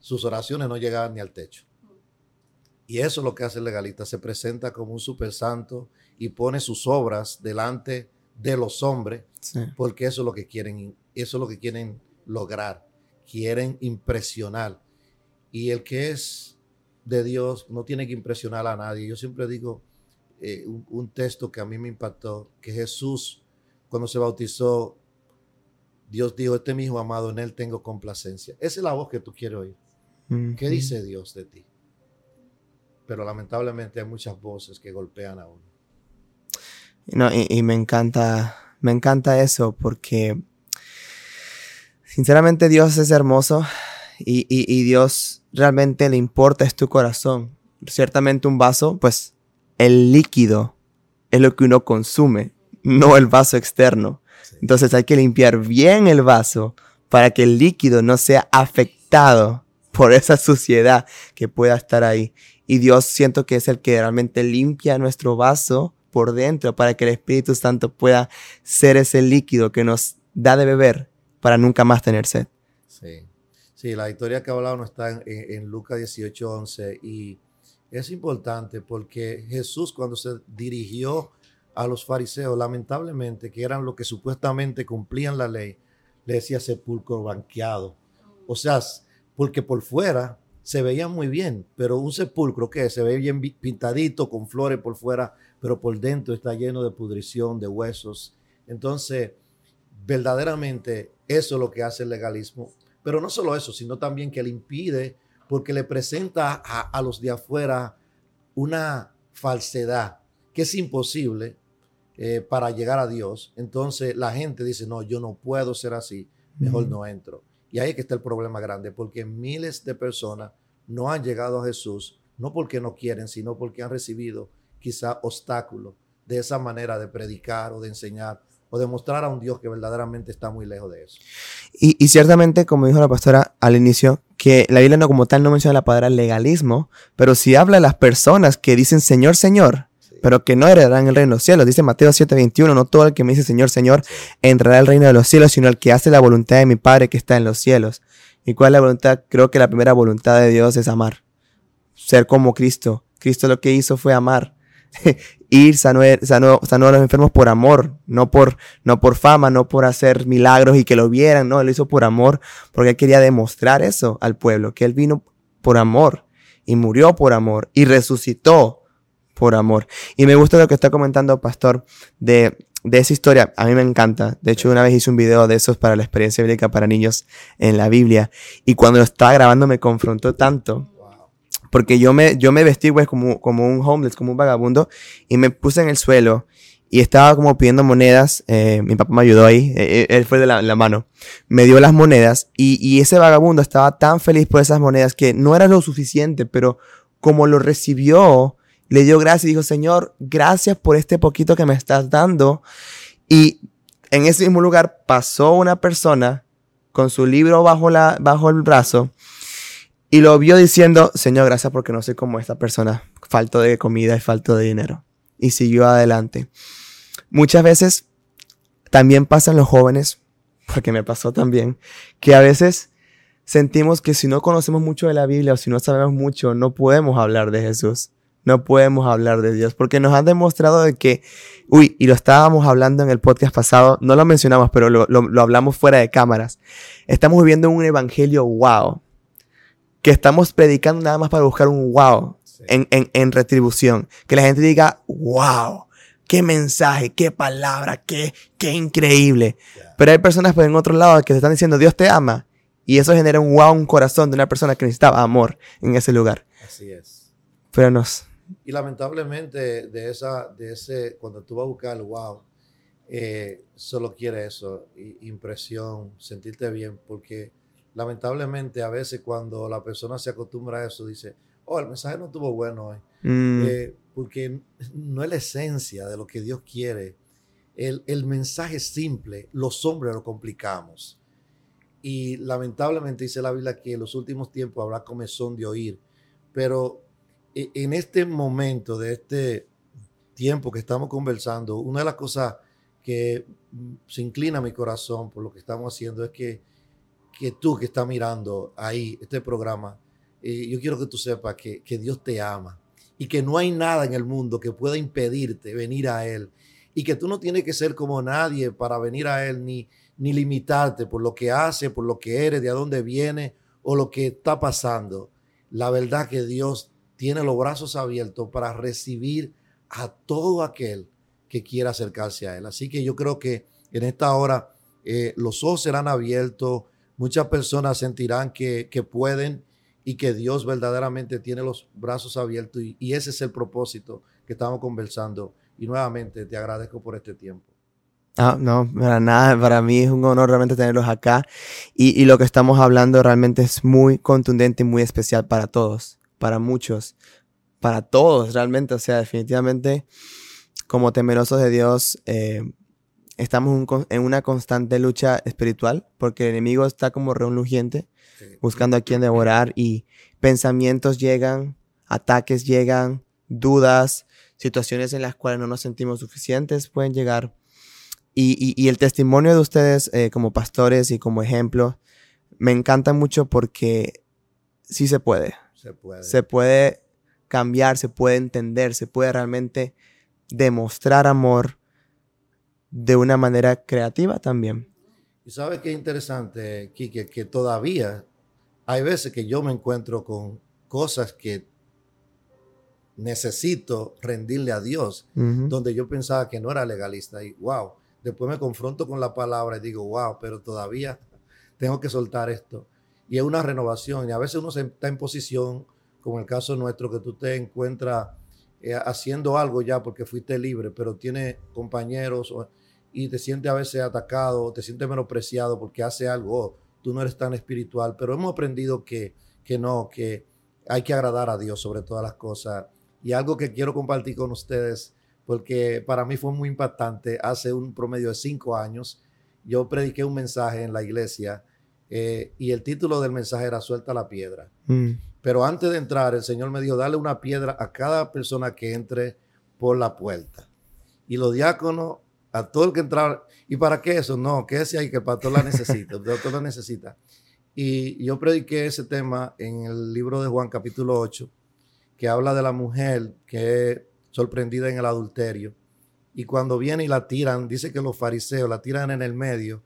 sus oraciones no llegaban ni al techo. Y eso es lo que hace el legalista. Se presenta como un super santo y pone sus obras delante de los hombres, porque eso es lo que quieren, eso es lo que quieren lograr. Quieren impresionar. Y el que es de Dios no tiene que impresionar a nadie. Yo siempre digo eh, un, texto que a mí me impactó, que Jesús, cuando se bautizó, Dios dijo, este es mi hijo amado, en él tengo complacencia. Esa es la voz que tú quieres oír. ¿Qué dice Dios de ti? Pero lamentablemente hay muchas voces que golpean a uno. No, y, me encanta, me encanta eso porque sinceramente Dios es hermoso y, y Dios realmente le importa es tu corazón. Ciertamente un vaso, pues el líquido es lo que uno consume, no el vaso externo. Entonces hay que limpiar bien el vaso para que el líquido no sea afectado por esa suciedad que pueda estar ahí. Y Dios siento que es el que realmente limpia nuestro vaso por dentro para que el Espíritu Santo pueda ser ese líquido que nos da de beber para nunca más tener sed. Sí. Sí, la historia que hablado no está en, en, Lucas 18, 11 y es importante porque Jesús cuando se dirigió a los fariseos, lamentablemente, que eran los que supuestamente cumplían la ley, le decía sepulcro banqueado. O sea, porque por fuera se veía muy bien, pero un sepulcro que se ve bien pintadito, con flores por fuera, pero por dentro está lleno de pudrición, de huesos. Entonces, verdaderamente, eso es lo que hace el legalismo pero no solo eso, sino también que le impide porque le presenta a, los de afuera una falsedad que es imposible eh, para llegar a Dios. Entonces la gente dice, no, yo no puedo ser así, mejor no entro. Y ahí es que está el problema grande, porque miles de personas no han llegado a Jesús, no porque no quieren, sino porque han recibido quizá obstáculos de esa manera de predicar o de enseñar o demostrar a un Dios que verdaderamente está muy lejos de eso. Y, ciertamente, como dijo la pastora al inicio, que la Biblia no como tal no menciona la palabra legalismo, pero si habla de las personas que dicen Señor, Señor, pero que no heredarán el reino de los cielos. Dice Mateo 7:21, no todo el que me dice Señor, Señor, entrará al reino de los cielos, sino el que hace la voluntad de mi Padre que está en los cielos. ¿Y cuál es la voluntad? Creo que la primera voluntad de Dios es amar. Ser como Cristo. Cristo lo que hizo fue amar. [laughs] ir, sanó, sanó, a los enfermos por amor, no por, no por fama, no por hacer milagros y que lo vieran, no, lo hizo por amor, porque él quería demostrar eso al pueblo, que él vino por amor y murió por amor y resucitó por amor. Y me gusta lo que está comentando Pastor de, de esa historia, a mí me encanta. De hecho, una vez hice un video de esos para la experiencia bíblica para niños en la Biblia y cuando lo estaba grabando me confrontó tanto porque yo me, yo me vestí, pues, como, como un homeless, como un vagabundo, y me puse en el suelo y estaba como pidiendo monedas. Eh, mi papá me ayudó ahí, eh, eh, él fue de la, mano. Me dio las monedas y, y ese vagabundo estaba tan feliz por esas monedas que no era lo suficiente, pero como lo recibió, le dio gracias y dijo, Señor, gracias por este poquito que me estás dando. Y en ese mismo lugar pasó una persona con su libro bajo, la, bajo el brazo y lo vio diciendo, Señor, gracias porque no soy como esta persona, falto de comida y falto de dinero. Y siguió adelante. Muchas veces también pasan los jóvenes, porque me pasó también, que a veces sentimos que si no conocemos mucho de la Biblia o si no sabemos mucho, no podemos hablar de Jesús. No podemos hablar de Dios porque nos han demostrado de que, uy, y lo estábamos hablando en el podcast pasado, no lo mencionamos, pero lo, lo hablamos fuera de cámaras. Estamos viviendo un evangelio wow, que estamos predicando nada más para buscar un wow en, en, en retribución. Que la gente diga, wow, qué mensaje, qué palabra, qué, qué increíble. Pero hay personas pues, en otro lado que te están diciendo, Dios te ama. Y eso genera un wow, un corazón de una persona que necesitaba amor en ese lugar. Así es. Pero nos... Y lamentablemente de esa, de ese, cuando tú vas a buscar el wow, eh, solo quiere eso, impresión, sentirte bien, porque lamentablemente a veces cuando la persona se acostumbra a eso, dice, oh, el mensaje no estuvo bueno hoy. Mm. Eh, porque no es la esencia de lo que Dios quiere. El, el mensaje simple, los hombres lo complicamos. Y lamentablemente dice la Biblia que en los últimos tiempos habrá comezón de oír. Pero en este momento, de este tiempo que estamos conversando, una de las cosas que se inclina a mi corazón por lo que estamos haciendo es que, que tú que estás mirando ahí este programa, eh, yo quiero que tú sepas que, que Dios te ama y que no hay nada en el mundo que pueda impedirte venir a Él y que tú no tienes que ser como nadie para venir a Él ni, ni limitarte por lo que hace, por lo que eres, de a dónde viene o lo que está pasando. La verdad que Dios tiene los brazos abiertos para recibir a todo aquel que quiera acercarse a Él. Así que yo creo que en esta hora eh, los ojos serán abiertos, muchas personas sentirán que, que pueden y que Dios verdaderamente tiene los brazos abiertos y, ese es el propósito que estamos conversando. Y nuevamente te agradezco por este tiempo. Ah, no, para nada, para mí es un honor realmente tenerlos acá y, y, lo que estamos hablando realmente es muy contundente y muy especial para todos, para muchos, para todos realmente, o sea, definitivamente como temerosos de Dios eh, estamos en una constante lucha espiritual porque el enemigo está como reunluciente buscando a quien devorar y pensamientos llegan, ataques llegan, dudas, situaciones en las cuales no nos sentimos suficientes pueden llegar. Y, el testimonio de ustedes eh, como pastores y como ejemplo me encanta mucho porque sí se puede. Se puede. Se puede cambiar, se puede entender, se puede realmente demostrar amor de una manera creativa también. Y sabes qué interesante, Kike, que todavía hay veces que yo me encuentro con cosas que necesito rendirle a Dios, donde yo pensaba que no era legalista y wow, después me confronto con la palabra y digo, wow, pero todavía tengo que soltar esto. Y es una renovación y a veces uno está en posición, como el caso nuestro, que tú te encuentras eh, haciendo algo ya porque fuiste libre, pero tiene compañeros y te sientes a veces atacado, te sientes menospreciado porque hace algo tú no eres tan espiritual, pero hemos aprendido que, que no, que hay que agradar a Dios sobre todas las cosas. Y algo que quiero compartir con ustedes, porque para mí fue muy impactante, hace un promedio de cinco años, yo prediqué un mensaje en la iglesia eh, y el título del mensaje era Suelta la piedra. Mm. Pero antes de entrar, el Señor me dijo, dale una piedra a cada persona que entre por la puerta. Y los diáconos a todo el que entra. ¿Y para qué eso? No, que ese ahí que el pastor la necesita, el pastor la necesita. Y yo prediqué ese tema en el libro de Juan capítulo 8, que habla de la mujer que es sorprendida en el adulterio. Y cuando viene y la tiran, dice que los fariseos la tiran en el medio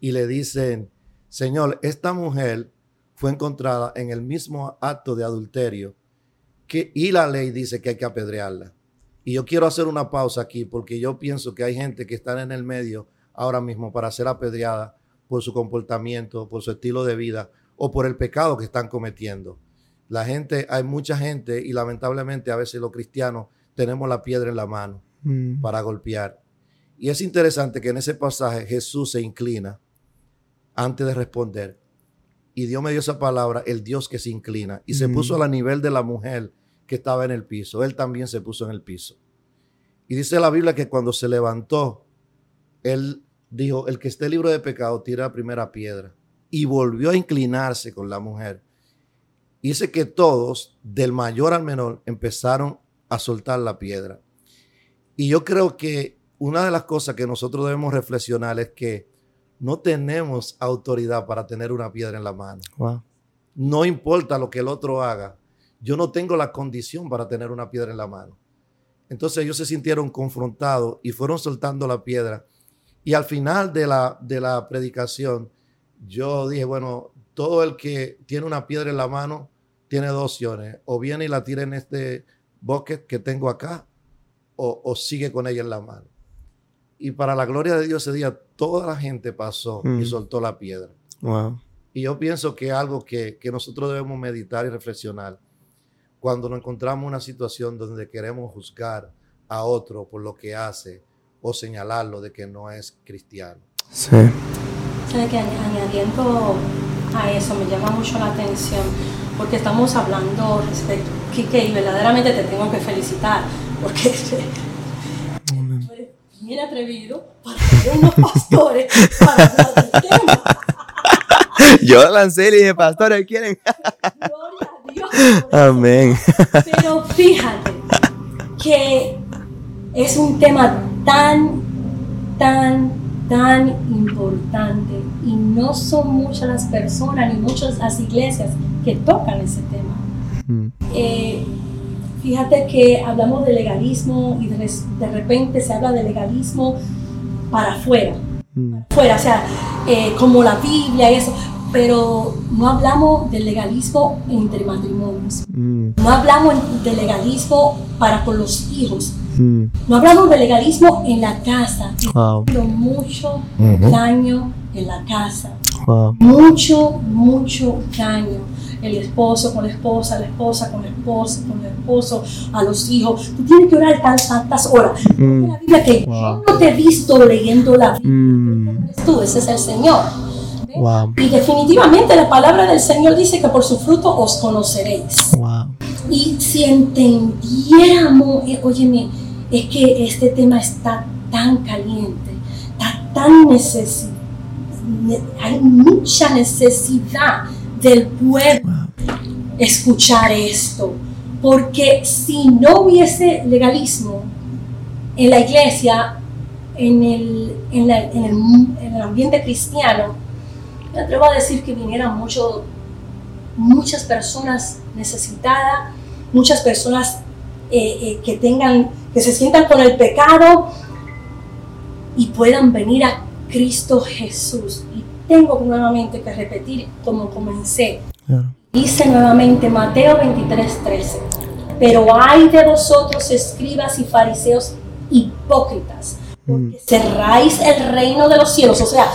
y le dicen, Señor, esta mujer fue encontrada en el mismo acto de adulterio que, y la ley dice que hay que apedrearla. Y yo quiero hacer una pausa aquí porque yo pienso que hay gente que está en el medio ahora mismo para ser apedreada por su comportamiento, por su estilo de vida o por el pecado que están cometiendo. La gente, hay mucha gente y lamentablemente a veces los cristianos tenemos la piedra en la mano mm. para golpear. Y es interesante que en ese pasaje Jesús se inclina antes de responder. Y Dios me dio esa palabra, el Dios que se inclina. Y se mm. puso a nivel de la mujer que estaba en el piso. Él también se puso en el piso. Y dice la Biblia que cuando se levantó, él dijo, el que esté libre de pecado, tira la primera piedra. Y volvió a inclinarse con la mujer. Y dice que todos, del mayor al menor, empezaron a soltar la piedra. Y yo creo que una de las cosas que nosotros debemos reflexionar es que no tenemos autoridad para tener una piedra en la mano. Wow. No importa lo que el otro haga, yo no tengo la condición para tener una piedra en la mano. Entonces ellos se sintieron confrontados y fueron soltando la piedra. Y al final de la, de la predicación, yo dije, bueno, todo el que tiene una piedra en la mano tiene dos opciones. O viene y la tira en este bucket que tengo acá, o, o sigue con ella en la mano. Y para la gloria de Dios ese día, toda la gente pasó Mm. y soltó la piedra. Wow. Y yo pienso que es algo que, que nosotros debemos meditar y reflexionar cuando nos encontramos en una situación donde queremos juzgar a otro por lo que hace o señalarlo de que no es cristiano. Sí. ¿Sabe que añ- añadiendo a eso me llama mucho la atención porque estamos hablando respecto, Kike, y verdaderamente te tengo que felicitar porque bien atrevido para ser unos pastores para hablar del tema. [laughs] Yo lancé y dije, pastores, ¿quieren? [laughs] Gloria a Dios. Amén. Pero fíjate que es un tema tan, tan, tan importante y no son muchas las personas ni muchas las iglesias que tocan ese tema. Mm. Eh, fíjate que hablamos de legalismo y de, res- de repente se habla de legalismo para afuera, Mm. fuera, o sea, eh, como la Biblia y eso, pero no hablamos del legalismo entre matrimonios. Mm. No hablamos de legalismo para con los hijos. Mm. No hablamos de legalismo en la casa. Wow. mucho daño en la casa. Wow. Mucho, mucho daño. El esposo con la esposa, la esposa con el esposo, con el esposo, a los hijos. Tú tienes que orar tan tantas horas. Mm. La Biblia que Wow. yo no te he visto leyendo la Biblia. Mm. Tú, ese es el Señor. Wow. Y definitivamente la palabra del Señor dice que por su fruto os conoceréis. Wow. Y si entendiéramos, eh, óyeme, es que este tema está tan caliente, está tan necesidad, hay mucha necesidad del pueblo escuchar esto, porque si no hubiese legalismo en la iglesia, en el, en la- el, en el ambiente cristiano, me atrevo a decir que vinieran mucho, muchas personas necesitadas, muchas personas eh, eh, que tengan, que se sientan con el pecado y puedan venir a Cristo Jesús. Tengo nuevamente que repetir como comencé. Claro. Dice nuevamente Mateo 23, 13. Pero hay de vosotros, escribas y fariseos hipócritas, porque cerráis el reino de los cielos. O sea,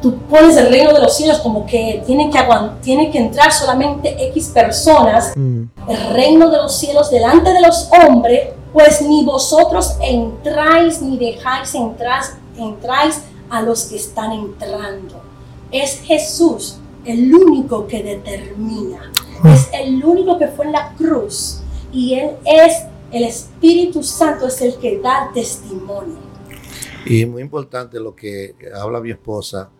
tú pones el reino de los cielos como que tiene que, que entrar solamente X personas, Mm. el reino de los cielos delante de los hombres, pues ni vosotros entráis ni dejáis entrar, entráis a los que están entrando. Es Jesús el único que determina. Es el único que fue en la cruz. Y Él es, el Espíritu Santo es el que da testimonio. Y muy importante lo que habla mi esposa,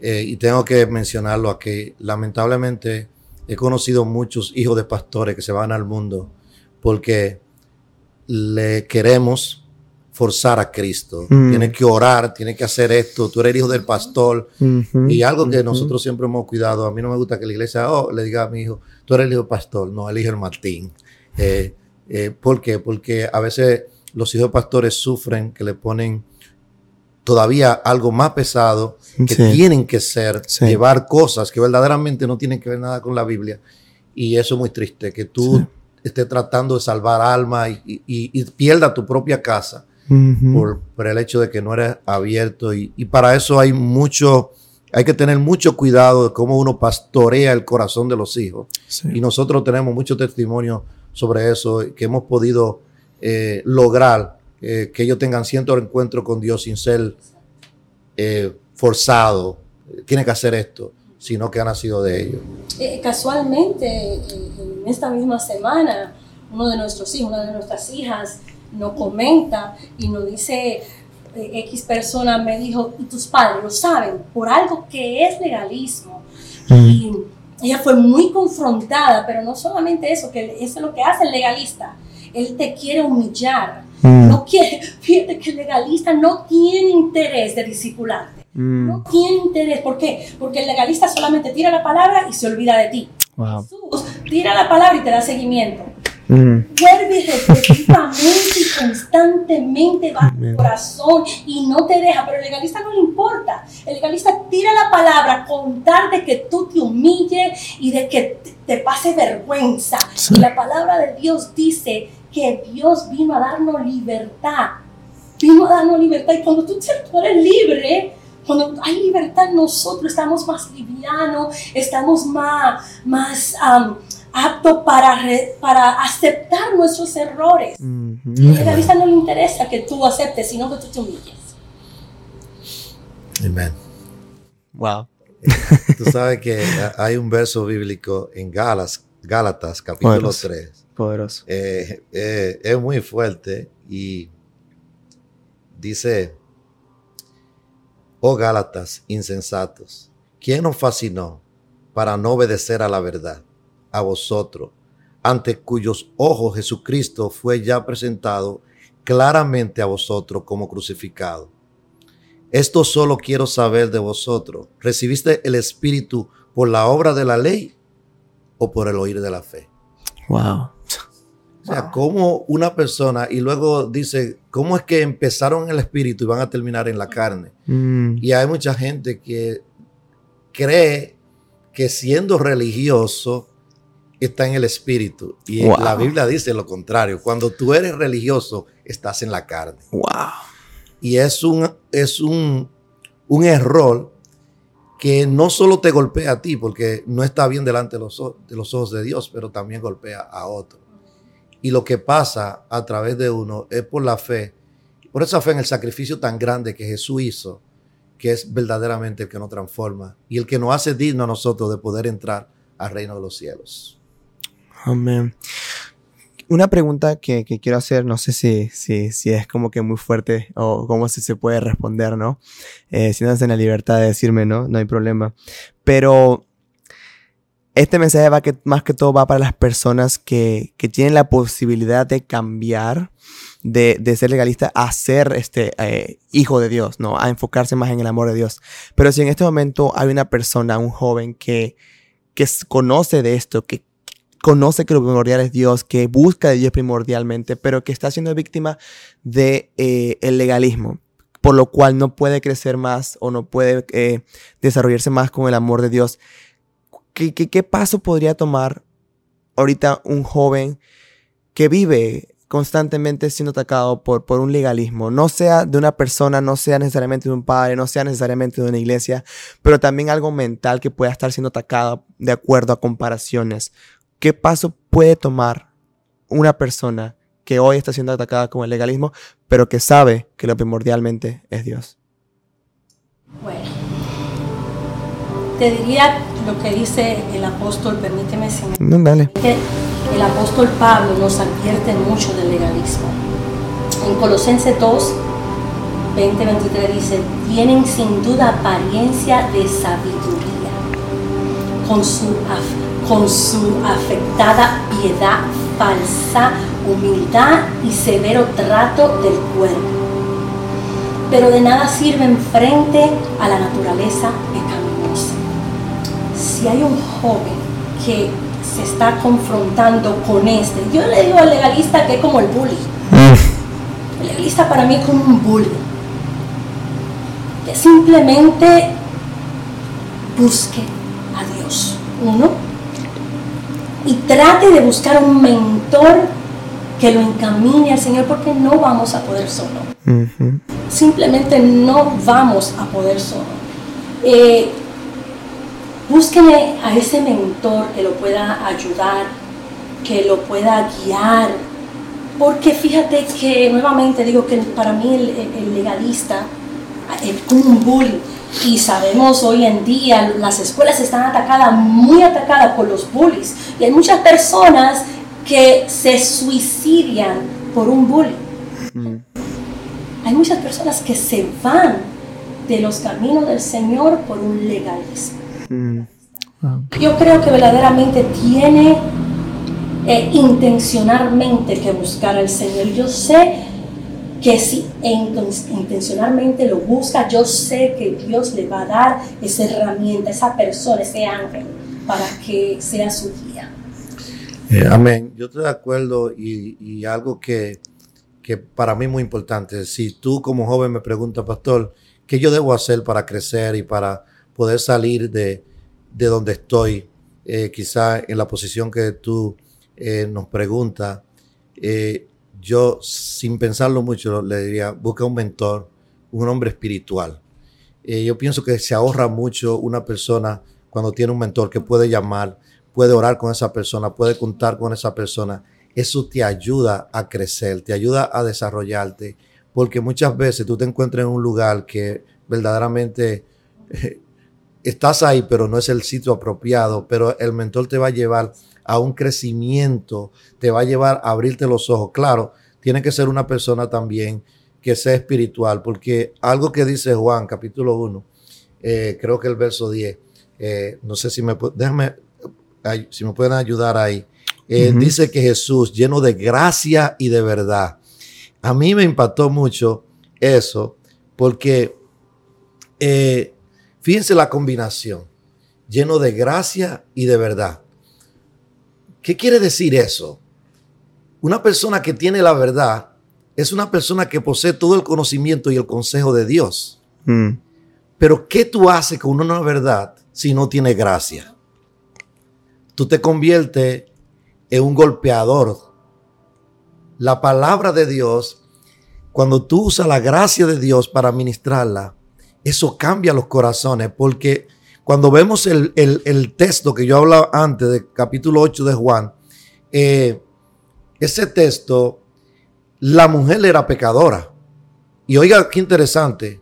eh, y tengo que mencionarlo aquí, lamentablemente he conocido muchos hijos de pastores que se van al mundo porque le queremos forzar a Cristo. Mm. Tienes que orar, tienes que hacer esto, tú eres hijo del pastor. Y algo que nosotros siempre hemos cuidado, a mí no me gusta que la iglesia oh, le diga a mi hijo, tú eres el hijo del pastor, no, el hijo del Martín. Eh, eh, ¿Por qué? Porque a veces los hijos de pastores sufren que le ponen todavía algo más pesado que Sí. tienen que ser, Sí. llevar cosas que verdaderamente no tienen que ver nada con la Biblia. Y eso es muy triste, que tú Sí. estés tratando de salvar alma y, y, y- y pierda tu propia casa Por, por el hecho de que no eres abierto y, y para eso hay mucho, hay que tener mucho cuidado de cómo uno pastorea el corazón de los hijos. Sí. Y nosotros tenemos mucho testimonio sobre eso, que hemos podido eh, lograr eh, que ellos tengan cierto encuentro con Dios sin ser eh, forzado. Tiene que hacer esto, sino que ha nacido de ellos. Eh, casualmente, en esta misma semana, uno de nuestros hijos, una de nuestras hijas, nos comenta y nos dice, eh, X persona me dijo, y tus padres lo saben, por algo que es legalismo. Mm. Y ella fue muy confrontada, pero no solamente eso, que eso es lo que hace el legalista. Él te quiere humillar. Mm. No quiere, [laughs] fíjate que el legalista no tiene interés de discipularte. Mm. No tiene interés. ¿Por qué? Porque el legalista solamente tira la palabra y se olvida de ti. Wow. Jesús tira la palabra y te da seguimiento. Mm. Vuelve repetidamente y constantemente va a tu corazón y no te deja, pero el legalista no le importa. El legalista tira la palabra con tal de que tú te humilles y de que te- pase vergüenza. Sí. Y la palabra de Dios dice que Dios vino a darnos libertad. Vino a darnos libertad y cuando tú, tú eres libre, cuando hay libertad nosotros, estamos más livianos, estamos más, más aptos para, re- para aceptar nuestros errores. Mm. Al legalista no le interesa que tú aceptes, sino que tú te humilles. Amén. Wow. Tú sabes que hay un verso bíblico en Gálatas, Gálatas capítulo Poderoso. 3. Poderoso. Eh, eh, es muy fuerte y dice, oh Gálatas insensatos, ¿quién os fascinó para no obedecer a la verdad? A vosotros, ante cuyos ojos Jesucristo fue ya presentado claramente a vosotros como crucificado. Esto solo quiero saber de vosotros. ¿Recibiste el Espíritu por la obra de la ley o por el oír de la fe? Wow. O sea, cómo una persona, y luego dice, ¿cómo es que empezaron en el espíritu y van a terminar en la carne? Mm. Y hay mucha gente que cree que siendo religioso está en el espíritu. Y Wow. la Biblia dice lo contrario. Cuando tú eres religioso, estás en la carne. Wow. Y es un, es un, un error que no solo te golpea a ti, porque no está bien delante de los, o- de los ojos de Dios, pero también golpea a otros. Y lo que pasa a través de uno es por la fe, por esa fe en el sacrificio tan grande que Jesús hizo, que es verdaderamente el que nos transforma y el que nos hace digno a nosotros de poder entrar al reino de los cielos. Amén. Una pregunta que, quiero hacer, no sé si, si, es como que muy fuerte o cómo se, se puede responder, ¿no? Eh, si no en la libertad de decirme, ¿no? No hay problema. Pero este mensaje va que, más que todo va para las personas que, que tienen la posibilidad de cambiar de, de ser legalista a ser este, eh, hijo de Dios, ¿no? A enfocarse más en el amor de Dios. Pero si en este momento hay una persona, un joven que, que conoce de esto, que conoce que lo primordial es Dios, que busca de Dios primordialmente, pero que está siendo víctima de eh, el legalismo, por lo cual no puede crecer más o no puede eh, desarrollarse más con el amor de Dios. ¿Qué, qué, qué paso podría tomar ahorita un joven que vive constantemente siendo atacado por, por un legalismo, no sea de una persona, no sea necesariamente de un padre, no sea necesariamente de una iglesia, pero también algo mental que pueda estar siendo atacado de acuerdo a comparaciones. ¿Qué paso puede tomar una persona que hoy está siendo atacada con el legalismo, pero que sabe que lo primordialmente es Dios? Bueno, te diría lo que dice el apóstol, permíteme si me No, dale. el apóstol Pablo nos advierte mucho del legalismo. En Colosenses 2, 20, 23 dice, tienen sin duda apariencia de sabiduría, con su, af- con su afectada piedad, falsa humildad y severo trato del cuerpo. Pero de nada sirven frente a la naturaleza pecaminosa si hay un joven que se está confrontando con este, yo le digo al legalista que es como el bully. El legalista para mí es como un bully. Que simplemente busque a Dios, uno, y trate de buscar un mentor que lo encamine al Señor porque no vamos a poder solo simplemente no vamos a poder solo. Eh, búsquenle a ese mentor que lo pueda ayudar, que lo pueda guiar, porque fíjate que nuevamente digo que para mí el, el- el legalista un bully y sabemos hoy en día las escuelas están atacadas, muy atacadas por los bullies y hay muchas personas que se suicidan por un bully. Mm. Hay muchas personas que se van de los caminos del Señor por un legalismo. Mm. Wow. Yo creo que verdaderamente tiene eh, intencionalmente que buscar al Señor. Yo sé que si intencionalmente lo busca, yo sé que Dios le va a dar esa herramienta, esa persona, ese ángel, para que sea su guía. Eh, amén. Yo estoy de acuerdo y, algo que, que, para mí es muy importante. Si tú como joven me preguntas, pastor, ¿qué yo debo hacer para crecer y para poder salir de, de donde estoy? Eh, quizá en la posición que tú eh, nos preguntas. Eh, yo sin pensarlo mucho le diría, busca un mentor, un hombre espiritual. Eh, yo pienso que se ahorra mucho una persona cuando tiene un mentor que puede llamar, puede orar con esa persona, puede contar con esa persona. Eso te ayuda a crecer, te ayuda a desarrollarte, porque muchas veces tú te encuentras en un lugar que verdaderamente eh, estás ahí, pero no es el sitio apropiado, pero el mentor te va a llevar a un crecimiento, te va a llevar a abrirte los ojos. Claro, tiene que ser una persona también que sea espiritual, porque algo que dice Juan, capítulo 1, eh, creo que el verso 10, eh, no sé si me, déjame, si me pueden ayudar ahí, eh, dice que Jesús, lleno de gracia y de verdad. A mí me impactó mucho eso, porque fíjense la combinación, lleno de gracia y de verdad. ¿Qué quiere decir eso? Una persona que tiene la verdad es una persona que posee todo el conocimiento y el consejo de Dios. Mm. Pero ¿qué tú haces con una verdad si no tiene gracia? Tú te conviertes en un golpeador. La palabra de Dios, cuando tú usas la gracia de Dios para ministrarla, eso cambia los corazones porque cuando vemos el, texto que yo hablaba antes del capítulo 8 de Juan, eh, ese texto, la mujer era pecadora. Y oiga, qué interesante.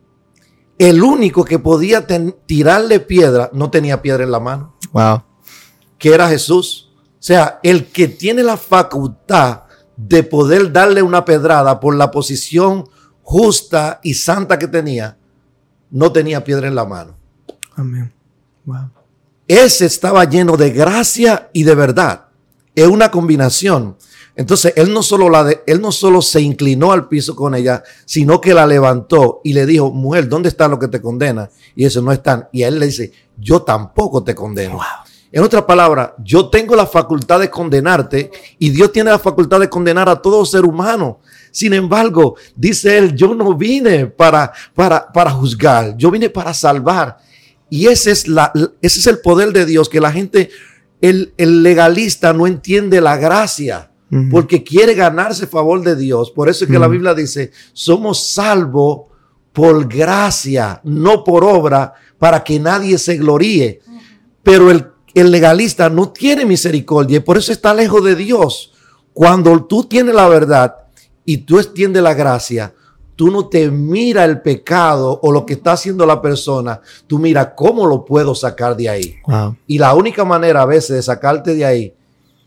El único que podía tirarle piedra no tenía piedra en la mano. Wow. Que era Jesús. O sea, el que tiene la facultad de poder darle una pedrada por la posición justa y santa que tenía, no tenía piedra en la mano. Amén. Ese estaba lleno de gracia y de verdad. Es una combinación. Entonces, él no, solo la él no solo se inclinó al piso con ella, sino que la levantó y le dijo, mujer, ¿dónde está lo que te condena? Y eso no están. Y a él le dice, yo tampoco te condeno. En otras palabras, yo tengo la facultad de condenarte y Dios tiene la facultad de condenar a todo ser humano. Sin embargo, dice él, yo no vine para, para, para juzgar, yo vine para salvar. Y ese es, la, ese es el poder de Dios, que la gente, el, legalista no entiende la gracia, porque quiere ganarse favor de Dios. Por eso es que la Biblia dice, somos salvos por gracia, no por obra, para que nadie se gloríe. Pero el, el legalista no tiene misericordia y por eso está lejos de Dios. Cuando tú tienes la verdad y tú extiendes la gracia, tú no te mira el pecado o lo que está haciendo la persona, tú mira cómo lo puedo sacar de ahí. Y la única manera a veces de sacarte de ahí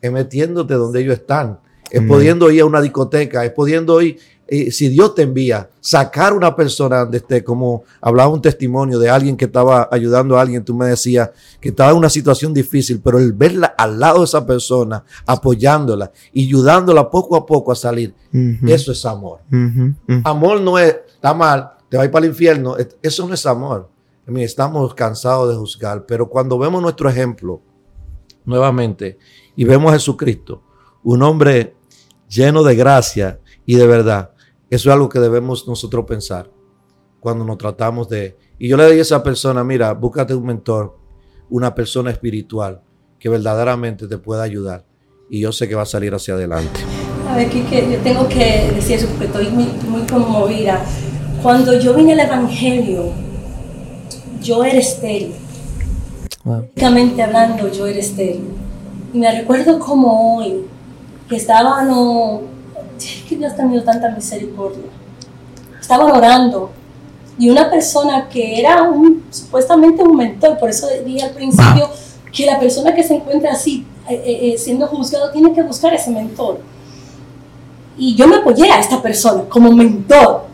es metiéndote donde ellos están, es pudiendo ir a una discoteca, es pudiendo ir si Dios te envía, sacar una persona donde esté, como hablaba un testimonio de alguien que estaba ayudando a alguien, tú me decías que estaba en una situación difícil, pero el verla al lado de esa persona, apoyándola y ayudándola poco a poco a salir, eso es amor. Amor no es, está mal, te va a ir para el infierno, eso no es amor. Estamos cansados de juzgar, pero cuando vemos nuestro ejemplo, nuevamente, y vemos a Jesucristo, un hombre lleno de gracia y de verdad, eso es algo que debemos nosotros pensar cuando nos tratamos de... Y yo le digo a esa persona, mira, búscate un mentor, una persona espiritual que verdaderamente te pueda ayudar. Y yo sé que va a salir hacia adelante. A ver, Kike, yo tengo que decir eso porque estoy muy, conmovida. Cuando yo vine al Evangelio, yo era estéril. Wow. hablando, yo era estéril. Y me recuerdo como hoy, que estaba no, que Dios ha tenido tanta misericordia. Estaban orando y una persona que era un, supuestamente un mentor, por eso dije al principio que la persona que se encuentra así, eh, eh, eh, siendo juzgado, tiene que buscar ese mentor. Y yo me apoyé a esta persona como mentor.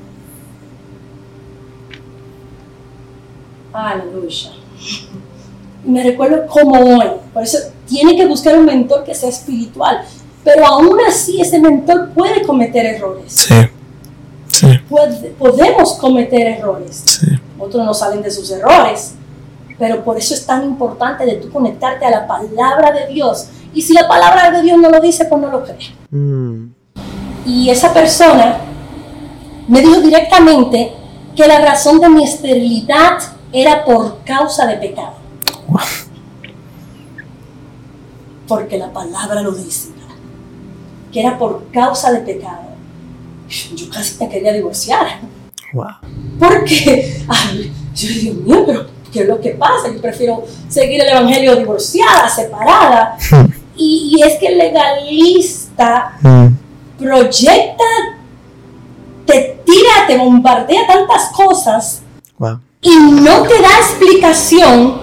Aleluya. Me recuerdo como hoy. Por eso tiene que buscar un mentor que sea espiritual, pero aún así ese mentor puede cometer errores. Sí, sí. podemos cometer errores. Otros no salen de sus errores. Pero por eso es tan importante de tú conectarte a la palabra de Dios. Y si la palabra de Dios no lo dice, pues no lo cree. Mm. Y esa persona me dijo directamente que la razón de mi esterilidad era por causa de pecado. Porque la palabra lo dice. Que era por causa de pecado. Yo casi me quería divorciar. Wow. Porque, ay, yo Dios mío, pero ¿qué es lo que pasa? Yo prefiero seguir el evangelio divorciada, separada. Hmm. Y, es que el legalista hmm. proyecta, te tira, te bombardea tantas cosas y no te da explicación,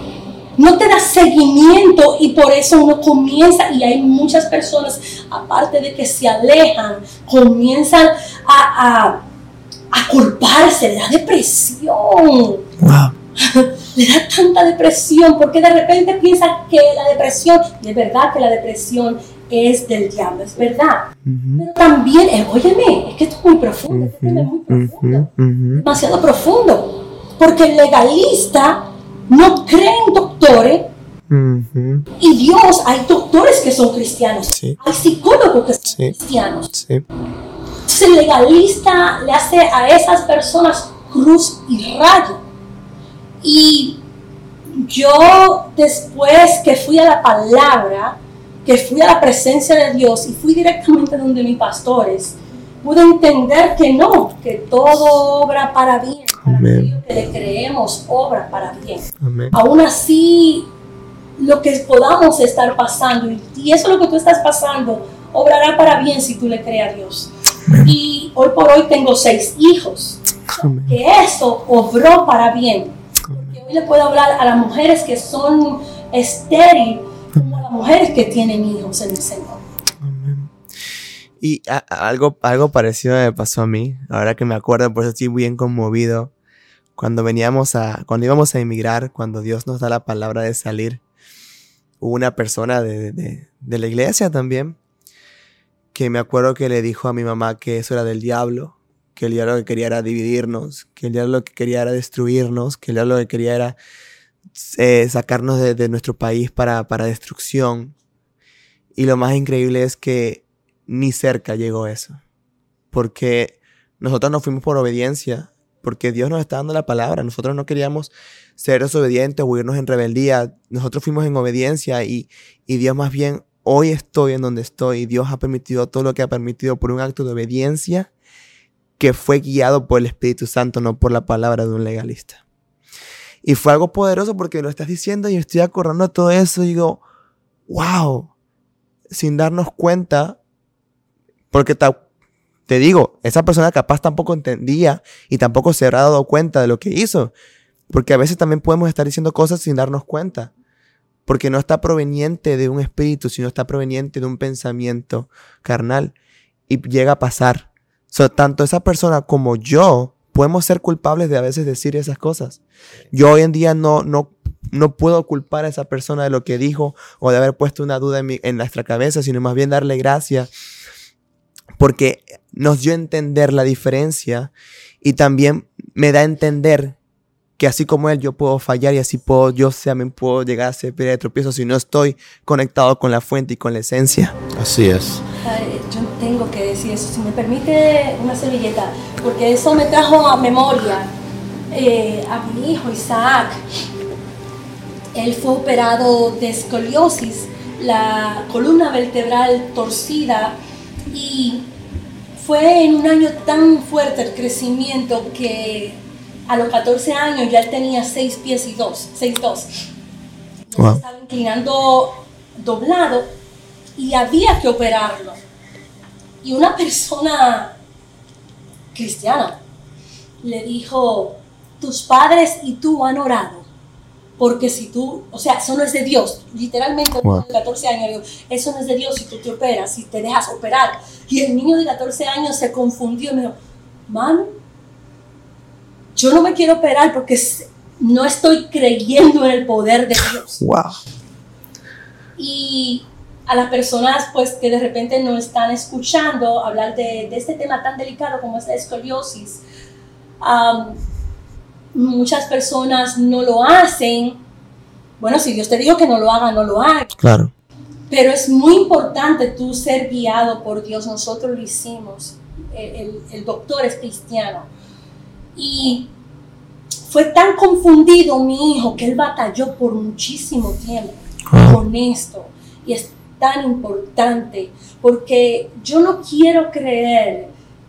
no te da seguimiento y por eso uno comienza y hay muchas personas, aparte de que se alejan, comienzan a, a, culparse, le da depresión. [laughs] le da tanta depresión porque de repente piensa que la depresión, de verdad que la depresión es del diablo, es verdad. Pero también, eh, óyeme, es que esto es muy profundo, es muy profundo, demasiado profundo porque el legalista no cree en doctores. Y Dios, hay doctores que son cristianos, hay psicólogos que son cristianos. Entonces el legalista le hace a esas personas cruz y rayo. Y yo después que fui a la palabra, que fui a la presencia de Dios y fui directamente donde mis pastores, pude entender que no, que todo obra para bien, que le creemos obra para bien. Aún así, lo que podamos estar pasando, y eso es lo que tú estás pasando, obrará para bien si tú le crees a Dios. Y hoy por hoy tengo seis hijos, que eso obró para bien. Porque hoy le puedo hablar a las mujeres que son estériles como a las mujeres que tienen hijos en el Señor. Y algo, algo parecido me pasó a mí, ahora que me acuerdo, por eso estoy bien conmovido. Cuando veníamos a, cuando íbamos a emigrar, cuando Dios nos da la palabra de salir, hubo una persona de, de, la iglesia también, que me acuerdo que le dijo a mi mamá que eso era del diablo, que el diablo lo que quería era dividirnos, que el diablo lo que quería era destruirnos, que el diablo lo que quería era eh, sacarnos de, nuestro país para, para destrucción. Y lo más increíble es que ni cerca llegó eso. Porque nosotros nos fuimos por obediencia, porque Dios nos está dando la palabra. Nosotros no queríamos ser desobedientes o irnos en rebeldía. Nosotros fuimos en obediencia y, y Dios más bien, hoy estoy en donde estoy. Dios ha permitido todo lo que ha permitido por un acto de obediencia que fue guiado por el Espíritu Santo, no por la palabra de un legalista. Y fue algo poderoso porque lo estás diciendo y estoy acordando todo eso y digo, wow, sin darnos cuenta, porque te digo, esa persona capaz tampoco entendía y tampoco se habrá dado cuenta de lo que hizo. Porque a veces también podemos estar diciendo cosas sin darnos cuenta. Porque no está proveniente de un espíritu, sino está proveniente de un pensamiento carnal. Y llega a pasar. tanto esa persona como yo podemos ser culpables de a veces decir esas cosas. Yo hoy en día no, no, no puedo culpar a esa persona de lo que dijo o de haber puesto una duda en, en nuestra cabeza, sino más bien darle gracias porque nos dio a entender la diferencia y también me da a entender que así como él yo puedo fallar y así puedo yo también puedo llegar a ser piedra de tropiezo si no estoy conectado con la fuente y con la esencia. Así es. yo tengo que decir eso, si me permite una servilleta, porque eso me trajo a memoria eh, a mi hijo Isaac. Él fue operado de escoliosis, la columna vertebral torcida y fue en un año tan fuerte el crecimiento que a los 14 años ya él tenía 6 pies y 2, 6, 2. Estaba inclinando doblado y había que operarlo. Y una persona cristiana le dijo, tus padres y tú han orado porque si tú, o sea, eso no es de Dios, literalmente, wow. de 14 años, eso no es de Dios si tú te operas, si te dejas operar. Y el niño de 14 años se confundió y me dijo, man, yo no me quiero operar porque no estoy creyendo en el poder de Dios. Wow. Y a las personas pues que de repente no están escuchando hablar de, de este tema tan delicado como es la escoliosis, muchas personas no lo hacen. Bueno, si Dios te dijo que no lo haga, no lo haga. Claro. Pero es muy importante tú ser guiado por Dios. Nosotros lo hicimos. El, el- el doctor es cristiano. Y fue tan confundido mi hijo que él batalló por muchísimo tiempo con esto. Y es tan importante porque yo no quiero creer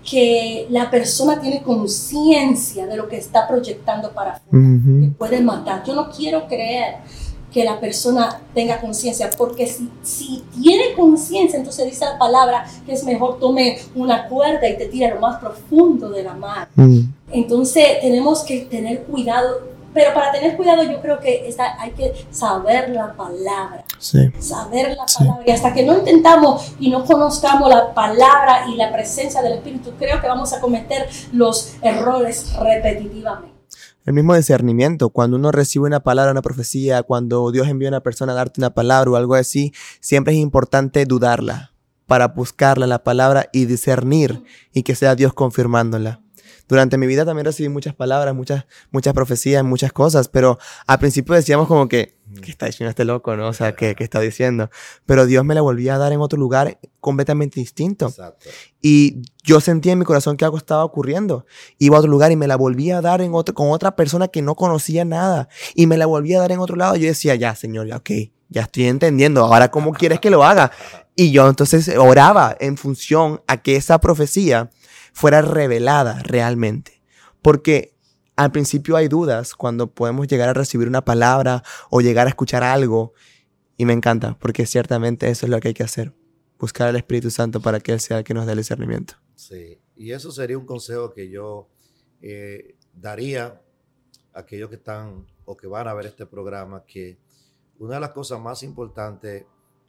que la persona tiene conciencia de lo que está proyectando para afuera que puede matar. Yo no quiero creer que la persona tenga conciencia, porque si, si tiene conciencia, entonces dice la palabra que es mejor tome una cuerda y te tire lo más profundo de la mar. Mm. Entonces tenemos que tener cuidado, pero para tener cuidado yo creo que está, hay que saber la palabra Sí. saber la Sí. palabra. Y hasta que no intentamos y no conozcamos la palabra y la presencia del Espíritu, creo que vamos a cometer los errores repetitivamente. El mismo discernimiento, cuando uno recibe una palabra, una profecía, cuando Dios envía a una persona a darte una palabra o algo así, siempre es importante dudarla para buscarla, la palabra, y discernir y que sea Dios confirmándola. Durante mi vida también recibí muchas palabras, muchas, muchas profecías, muchas cosas, pero al principio decíamos como que, ¿qué está diciendo este loco, no? O sea, ¿qué, qué está diciendo? Pero Dios me la volvía a dar en otro lugar completamente distinto. Exacto. Y yo sentía en mi corazón que algo estaba ocurriendo. Iba a otro lugar y me la volvía a dar en otro, con otra persona que no conocía nada. Y me la volvía a dar en otro lado. Yo decía, ya, Señor, ya, ok, ya estoy entendiendo. Ahora, ¿cómo quieres que lo haga? [laughs] Y yo entonces oraba en función a que esa profecía fuera revelada realmente. Porque al principio hay dudas cuando podemos llegar a recibir una palabra o llegar a escuchar algo. Y me encanta, porque ciertamente eso es lo que hay que hacer. Buscar al Espíritu Santo para que Él sea el que nos dé el discernimiento. Sí, y eso sería un consejo que yo eh, daría a aquellos que están o que van a ver este programa, que una de las cosas más importantes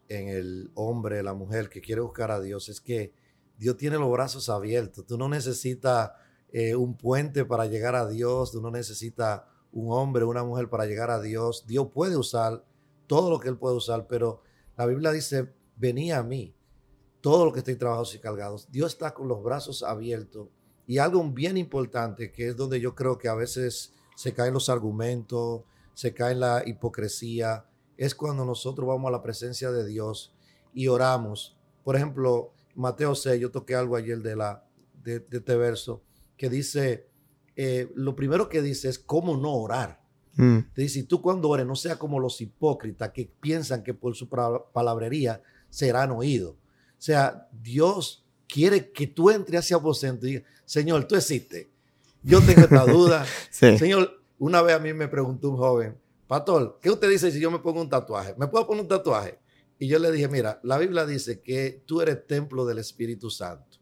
en el hombre, la mujer que quiere buscar a Dios es que Dios tiene los brazos abiertos. Tú no necesitas eh, un puente para llegar a Dios, tú no necesitas un hombre, una mujer para llegar a Dios. Dios puede usar todo lo que Él puede usar, pero la Biblia dice, venía a mí todo lo que estéis trabajados y cargados. Dios está con los brazos abiertos. Y algo bien importante, que es donde yo creo que a veces se caen los argumentos, se cae la hipocresía, es cuando nosotros vamos a la presencia de Dios y oramos. Por ejemplo, Mateo 6, yo toqué algo ayer de, la, de, de este verso, que dice, eh, lo primero que dice es cómo no orar. Mm, Te dice, tú cuando ores no sea como los hipócritas que piensan que por su palabrería serán oídos. O sea, Dios quiere que tú entres hacia aposento y digas, Señor, tú existes. Yo tengo esta duda. [laughs] sí. Señor, una vez a mí me preguntó un joven, Pastor, ¿qué usted dice si yo me pongo un tatuaje? ¿Me puedo poner un tatuaje? Y yo le dije, mira, la Biblia dice que tú eres templo del Espíritu Santo.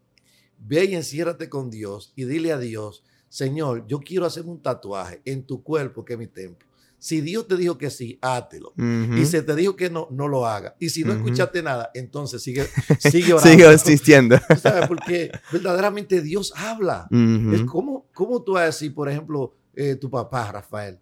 Ve y enciérrate con Dios y dile a Dios, Señor, yo quiero hacer un tatuaje en tu cuerpo que es mi templo. Si Dios te dijo que sí, hátelo. Y se te dijo que no, no lo haga. Y si no Ujú. escuchaste nada, entonces sigue, [laughs] sigue orando. Sigo existiendo. [laughs] Tú ¿Sabes? Porque verdaderamente Dios habla. Es como, como tú vas a decir, por ejemplo, eh, tu papá, Rafael.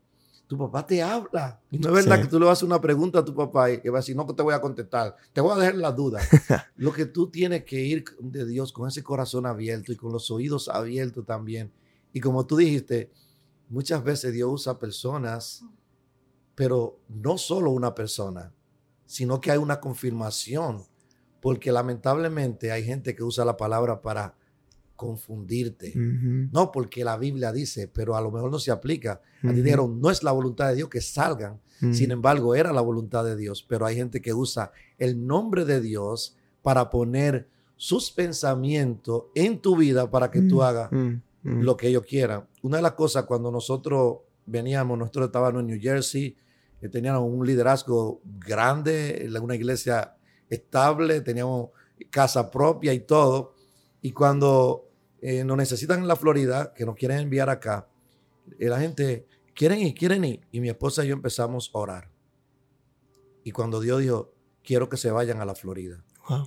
Tu papá te habla. Y no es verdad Sí. que tú le vas a hacer una pregunta a tu papá y que va a decir, no, que te voy a contestar. Te voy a dejar la duda. [laughs] Lo que tú tienes que ir de Dios con ese corazón abierto y con los oídos abiertos también. Y como tú dijiste, muchas veces Dios usa personas, pero no solo una persona, sino que hay una confirmación. Porque lamentablemente hay gente que usa la palabra para confundirte. No porque la Biblia dice, pero a lo mejor no se aplica. A ti dijeron, no es la voluntad de Dios que salgan. Sin embargo, era la voluntad de Dios. Pero hay gente que usa el nombre de Dios para poner sus pensamientos en tu vida para que tú hagas lo que ellos quieran. Una de las cosas cuando nosotros veníamos, nosotros estábamos en New Jersey, que teníamos un liderazgo grande, una iglesia estable, teníamos casa propia y todo. Y cuando eh, nos necesitan en la Florida, que nos quieren enviar acá, eh, la gente, quieren ir, quieren ir. Y mi esposa y yo empezamos a orar. Y cuando Dios dijo, quiero que se vayan a la Florida. Wow.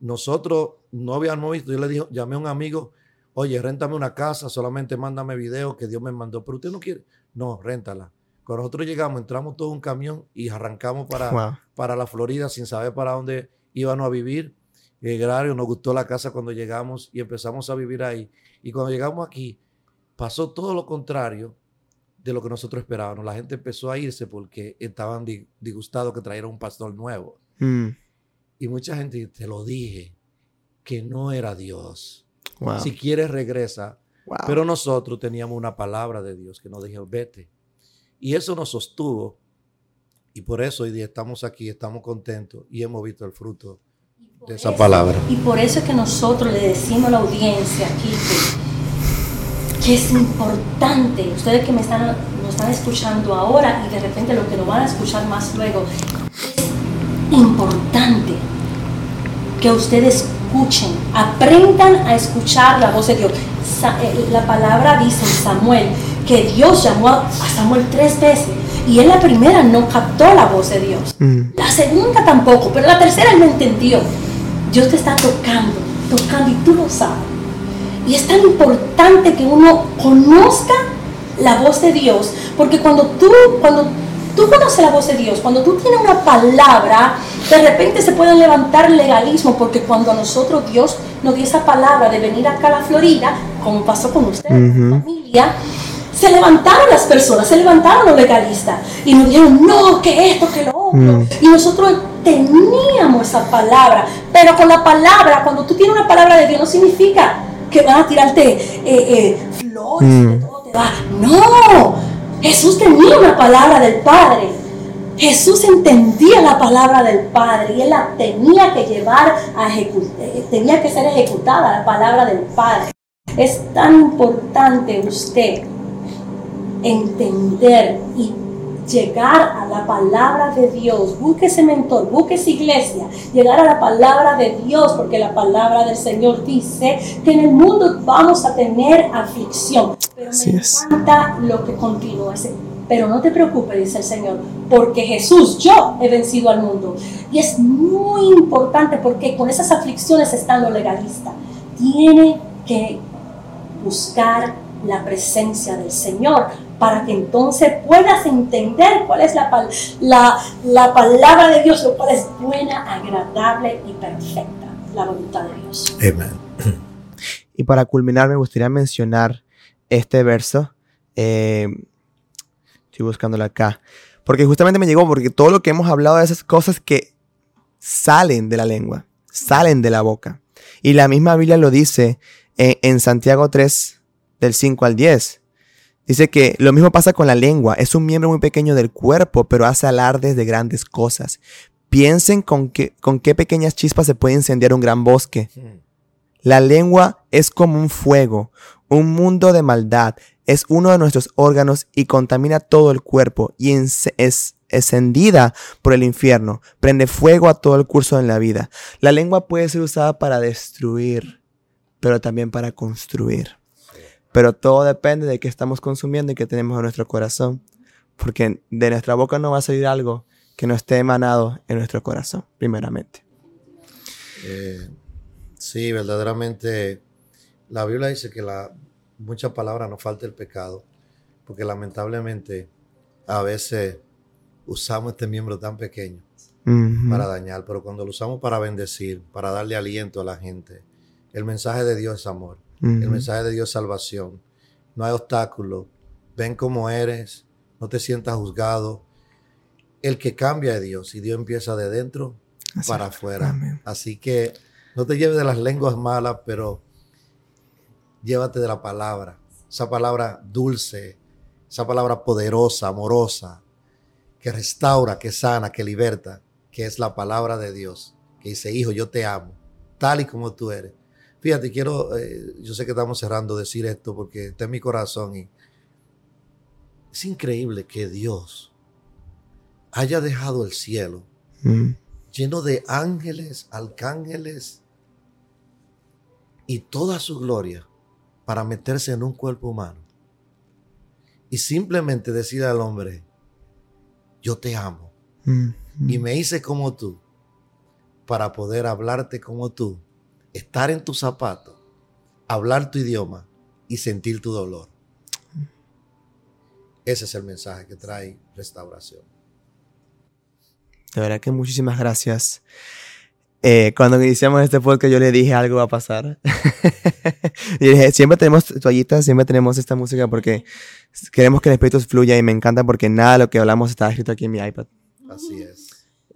Nosotros no habíamos visto, yo le dije, llamé a un amigo, oye, réntame una casa, solamente mándame video que Dios me mandó, pero usted no quiere. No, réntala. Cuando nosotros llegamos, entramos todo un camión y arrancamos para, Wow. para la Florida sin saber para dónde íbamos a vivir. Eh, nos gustó la casa cuando llegamos y empezamos a vivir ahí. Y cuando llegamos aquí, pasó todo lo contrario de lo que nosotros esperábamos. La gente empezó a irse porque estaban disgustados que trajeran un pastor nuevo. Mm. Y mucha gente, te lo dije, que no era Dios. Si quieres, regresa. Pero nosotros teníamos una palabra de Dios que nos dijo, vete. Y eso nos sostuvo. Y por eso hoy día estamos aquí, estamos contentos y hemos visto el fruto de esa palabra. Y por eso es que nosotros le decimos a la audiencia aquí que, es importante, ustedes que me están, nos están escuchando ahora y de repente lo que nos van a escuchar más luego, es importante que ustedes escuchen, aprendan a escuchar la voz de Dios. Eh, la palabra dice en Samuel que Dios llamó a Samuel tres veces y en la primera no captó la voz de Dios. Mm. La segunda tampoco, pero la tercera él no entendió. Dios te está tocando, tocando y tú lo sabes. Y es tan importante que uno conozca la voz de Dios, porque cuando tú, cuando tú conoces la voz de Dios, cuando tú tienes una palabra, de repente se puede levantar legalismo, porque cuando a nosotros Dios nos dio esa palabra de venir acá a la Florida, como pasó con usted, familia, se levantaron las personas, se levantaron los legalistas y nos dijeron, no, que esto, que lo otro. Mm. Y nosotros teníamos esa palabra, pero con la palabra, cuando tú tienes una palabra de Dios, no significa que van a tirarte eh, eh, flores, mm. que todo te va. No, Jesús tenía una palabra del Padre. Jesús entendía la palabra del Padre y él la tenía que llevar a ejecutar, eh, tenía que ser ejecutada la palabra del Padre. Es tan importante usted entender y llegar a la palabra de Dios. Busque ese mentor, busque esa iglesia, llegar a la palabra de Dios, porque la palabra del Señor dice que en el mundo vamos a tener aflicción. Pero me encanta lo que continúa. Pero no te preocupes, dice el Señor, porque Jesús, yo he vencido al mundo. Y es muy importante porque con esas aflicciones están los legalistas. Tiene que buscar la presencia del Señor para que entonces puedas entender cuál es la, la, palabra de Dios, lo cual es buena, agradable y perfecta, la voluntad de Dios. Amén. Y para culminar, me gustaría mencionar este verso. Eh, estoy buscándolo acá. Porque justamente me llegó, porque todo lo que hemos hablado de esas cosas que salen de la lengua, salen de la boca. Y la misma Biblia lo dice en, en Santiago 3, del 5 al 10. Dice que lo mismo pasa con la lengua. Es un miembro muy pequeño del cuerpo, pero hace alardes de grandes cosas. Piensen con, con qué pequeñas chispas se puede incendiar un gran bosque. La lengua es como un fuego, un mundo de maldad. Es uno de nuestros órganos y contamina todo el cuerpo y es encendida por el infierno. Prende fuego a todo el curso de la vida. La lengua puede ser usada para destruir, pero también para construir. Pero todo depende de qué estamos consumiendo y qué tenemos en nuestro corazón. Porque de nuestra boca no va a salir algo que no esté emanado en nuestro corazón, primeramente. Eh, sí, verdaderamente la Biblia dice que la, muchas palabras no falta el pecado, porque lamentablemente a veces usamos este miembro tan pequeño para dañar, pero cuando lo usamos para bendecir, para darle aliento a la gente, el mensaje de Dios es amor. El mensaje de Dios es salvación. No hay obstáculo. Ven como eres. No te sientas juzgado. El que cambia es Dios y Dios empieza de dentro para afuera. Así que no te lleves de las lenguas malas, pero llévate de la palabra. Esa palabra dulce, esa palabra poderosa, amorosa, que restaura, que sana, que liberta, que es la palabra de Dios, que dice, hijo, yo te amo, tal y como tú eres. Fíjate, quiero, eh, yo sé que estamos cerrando decir esto porque está en mi corazón y es increíble que Dios haya dejado el cielo mm. lleno de ángeles, arcángeles y toda su gloria para meterse en un cuerpo humano y simplemente decir al hombre, yo te amo mm, y mm. me hice como tú para poder hablarte como tú estar en tu zapato, hablar tu idioma y sentir tu dolor. Ese es el mensaje que trae restauración. De verdad que muchísimas gracias. Eh, cuando iniciamos este podcast yo le dije algo va a pasar. [laughs] y dije, siempre tenemos toallitas, siempre tenemos esta música porque queremos que el Espíritu fluya y me encanta porque nada de lo que hablamos está escrito aquí en mi iPad. Así es.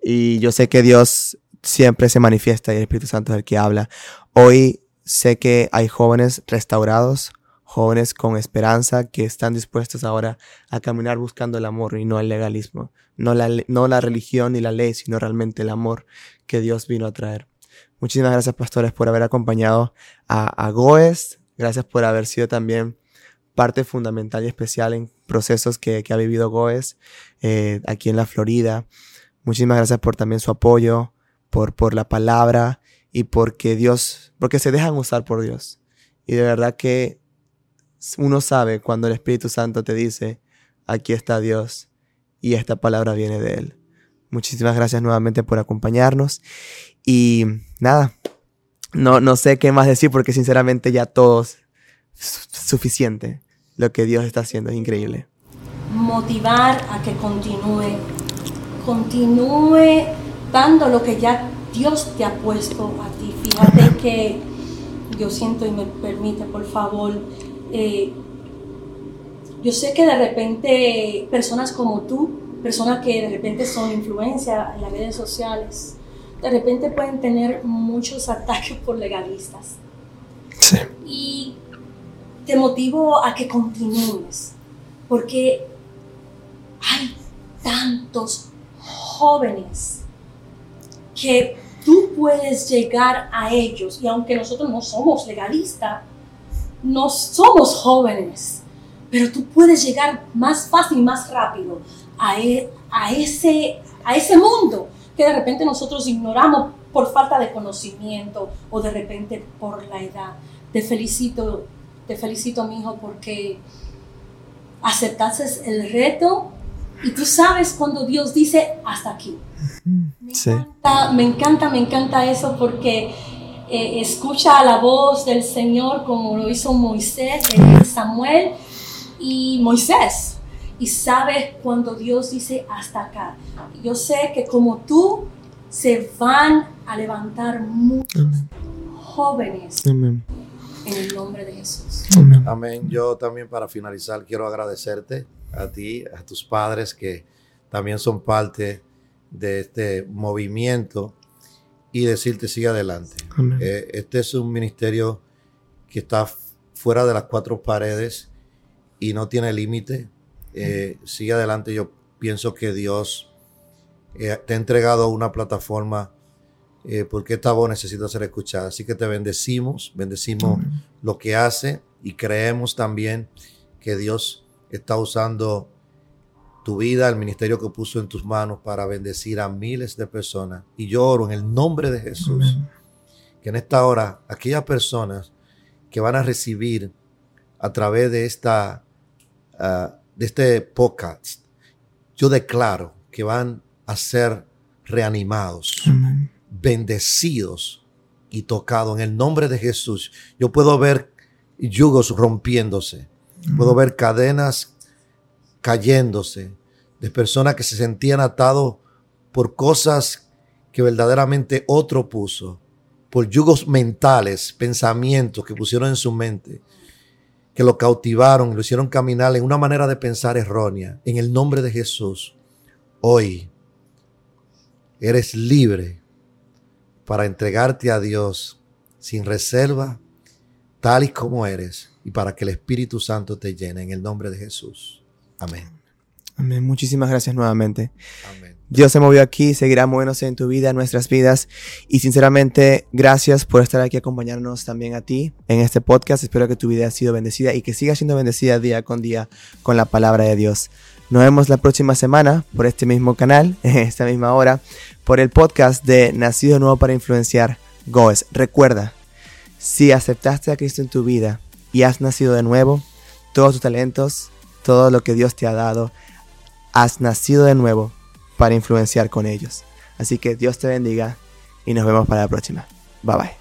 Y yo sé que Dios siempre se manifiesta y el Espíritu Santo es el que habla. Hoy sé que hay jóvenes restaurados, jóvenes con esperanza que están dispuestos ahora a caminar buscando el amor y no el legalismo, no la, no la religión ni la ley, sino realmente el amor que Dios vino a traer. Muchísimas gracias, pastores, por haber acompañado a, Goes. Gracias por haber sido también parte fundamental y especial en procesos que, ha vivido Goes eh, aquí en la Florida. Muchísimas gracias por también su apoyo, por, por la palabra y porque Dios, porque se dejan usar por Dios. Y de verdad que uno sabe cuando el Espíritu Santo te dice, aquí está Dios y esta palabra viene de Él. Muchísimas gracias nuevamente por acompañarnos y nada, no, no sé qué más decir porque sinceramente ya todo es suficiente. Lo que Dios está haciendo es increíble. Motivar a que continúe continúe dando lo que ya Dios te ha puesto a ti. Fíjate que yo siento y me permite, por favor, eh, yo sé que de repente personas como tú, personas que de repente son influencia en las redes sociales, de repente pueden tener muchos ataques por legalistas. Sí. Y te motivo a que continúes, porque hay tantos jóvenes que tú puedes llegar a ellos y aunque nosotros no somos legalistas, no somos jóvenes, pero tú puedes llegar más fácil y más rápido a, e, ese, a ese mundo que de repente nosotros ignoramos por falta de conocimiento o de repente por la edad. Te felicito, te felicito, mi hijo, porque aceptaste el reto y tú sabes cuando Dios dice hasta aquí. Me, encanta, me encanta, me encanta eso porque eh, escucha la voz del Señor como lo hizo Moisés, Samuel y Moisés. Y sabes cuando Dios dice hasta acá. Yo sé que como tú se van a levantar muchos jóvenes. En el nombre de Jesús. Amén. Yo también para finalizar quiero agradecerte a ti, a tus padres que también son parte de este movimiento y decirte sigue adelante. Eh, este es un ministerio que está fuera de las cuatro paredes y no tiene límite. Eh, sigue adelante. Yo pienso que Dios eh, te ha entregado una plataforma porque esta voz necesita ser escuchada. Así que te bendecimos, bendecimos lo que hace y creemos también que Dios está usando tu vida, el ministerio que puso en tus manos para bendecir a miles de personas. Y yo oro en el nombre de Jesús que en esta hora aquellas personas que van a recibir a través de esta ah, de este podcast, yo declaro que van a ser reanimados, bendecidos y tocados en el nombre de Jesús. Yo puedo ver yugos rompiéndose Puedo ver cadenas cayéndose de personas que se sentían atados por cosas que verdaderamente otro puso, por yugos mentales, pensamientos que pusieron en su mente, que lo cautivaron, lo hicieron caminar en una manera de pensar errónea. En el nombre de Jesús, hoy eres libre para entregarte a Dios sin reserva, tal y como eres y para que el Espíritu Santo te llene en el nombre de Jesús. Amén. Amén. Muchísimas gracias nuevamente. Amén. Dios se movió aquí, seguirá moviéndose en tu vida, en nuestras vidas. Y sinceramente, gracias por estar aquí acompañarnos también a ti en este podcast. Espero que tu vida haya sido bendecida y que siga siendo bendecida día con día con la palabra de Dios. Nos vemos la próxima semana por este mismo canal, [laughs] en esta misma hora, por el podcast de Nacido Nuevo para Influenciar, Goes. Recuerda, si aceptaste a Cristo en tu vida, y has nacido de nuevo, todos tus talentos, todo lo que Dios te ha dado, has nacido de nuevo para influenciar con ellos. Así que Dios te bendiga y nos vemos para la próxima. Bye bye.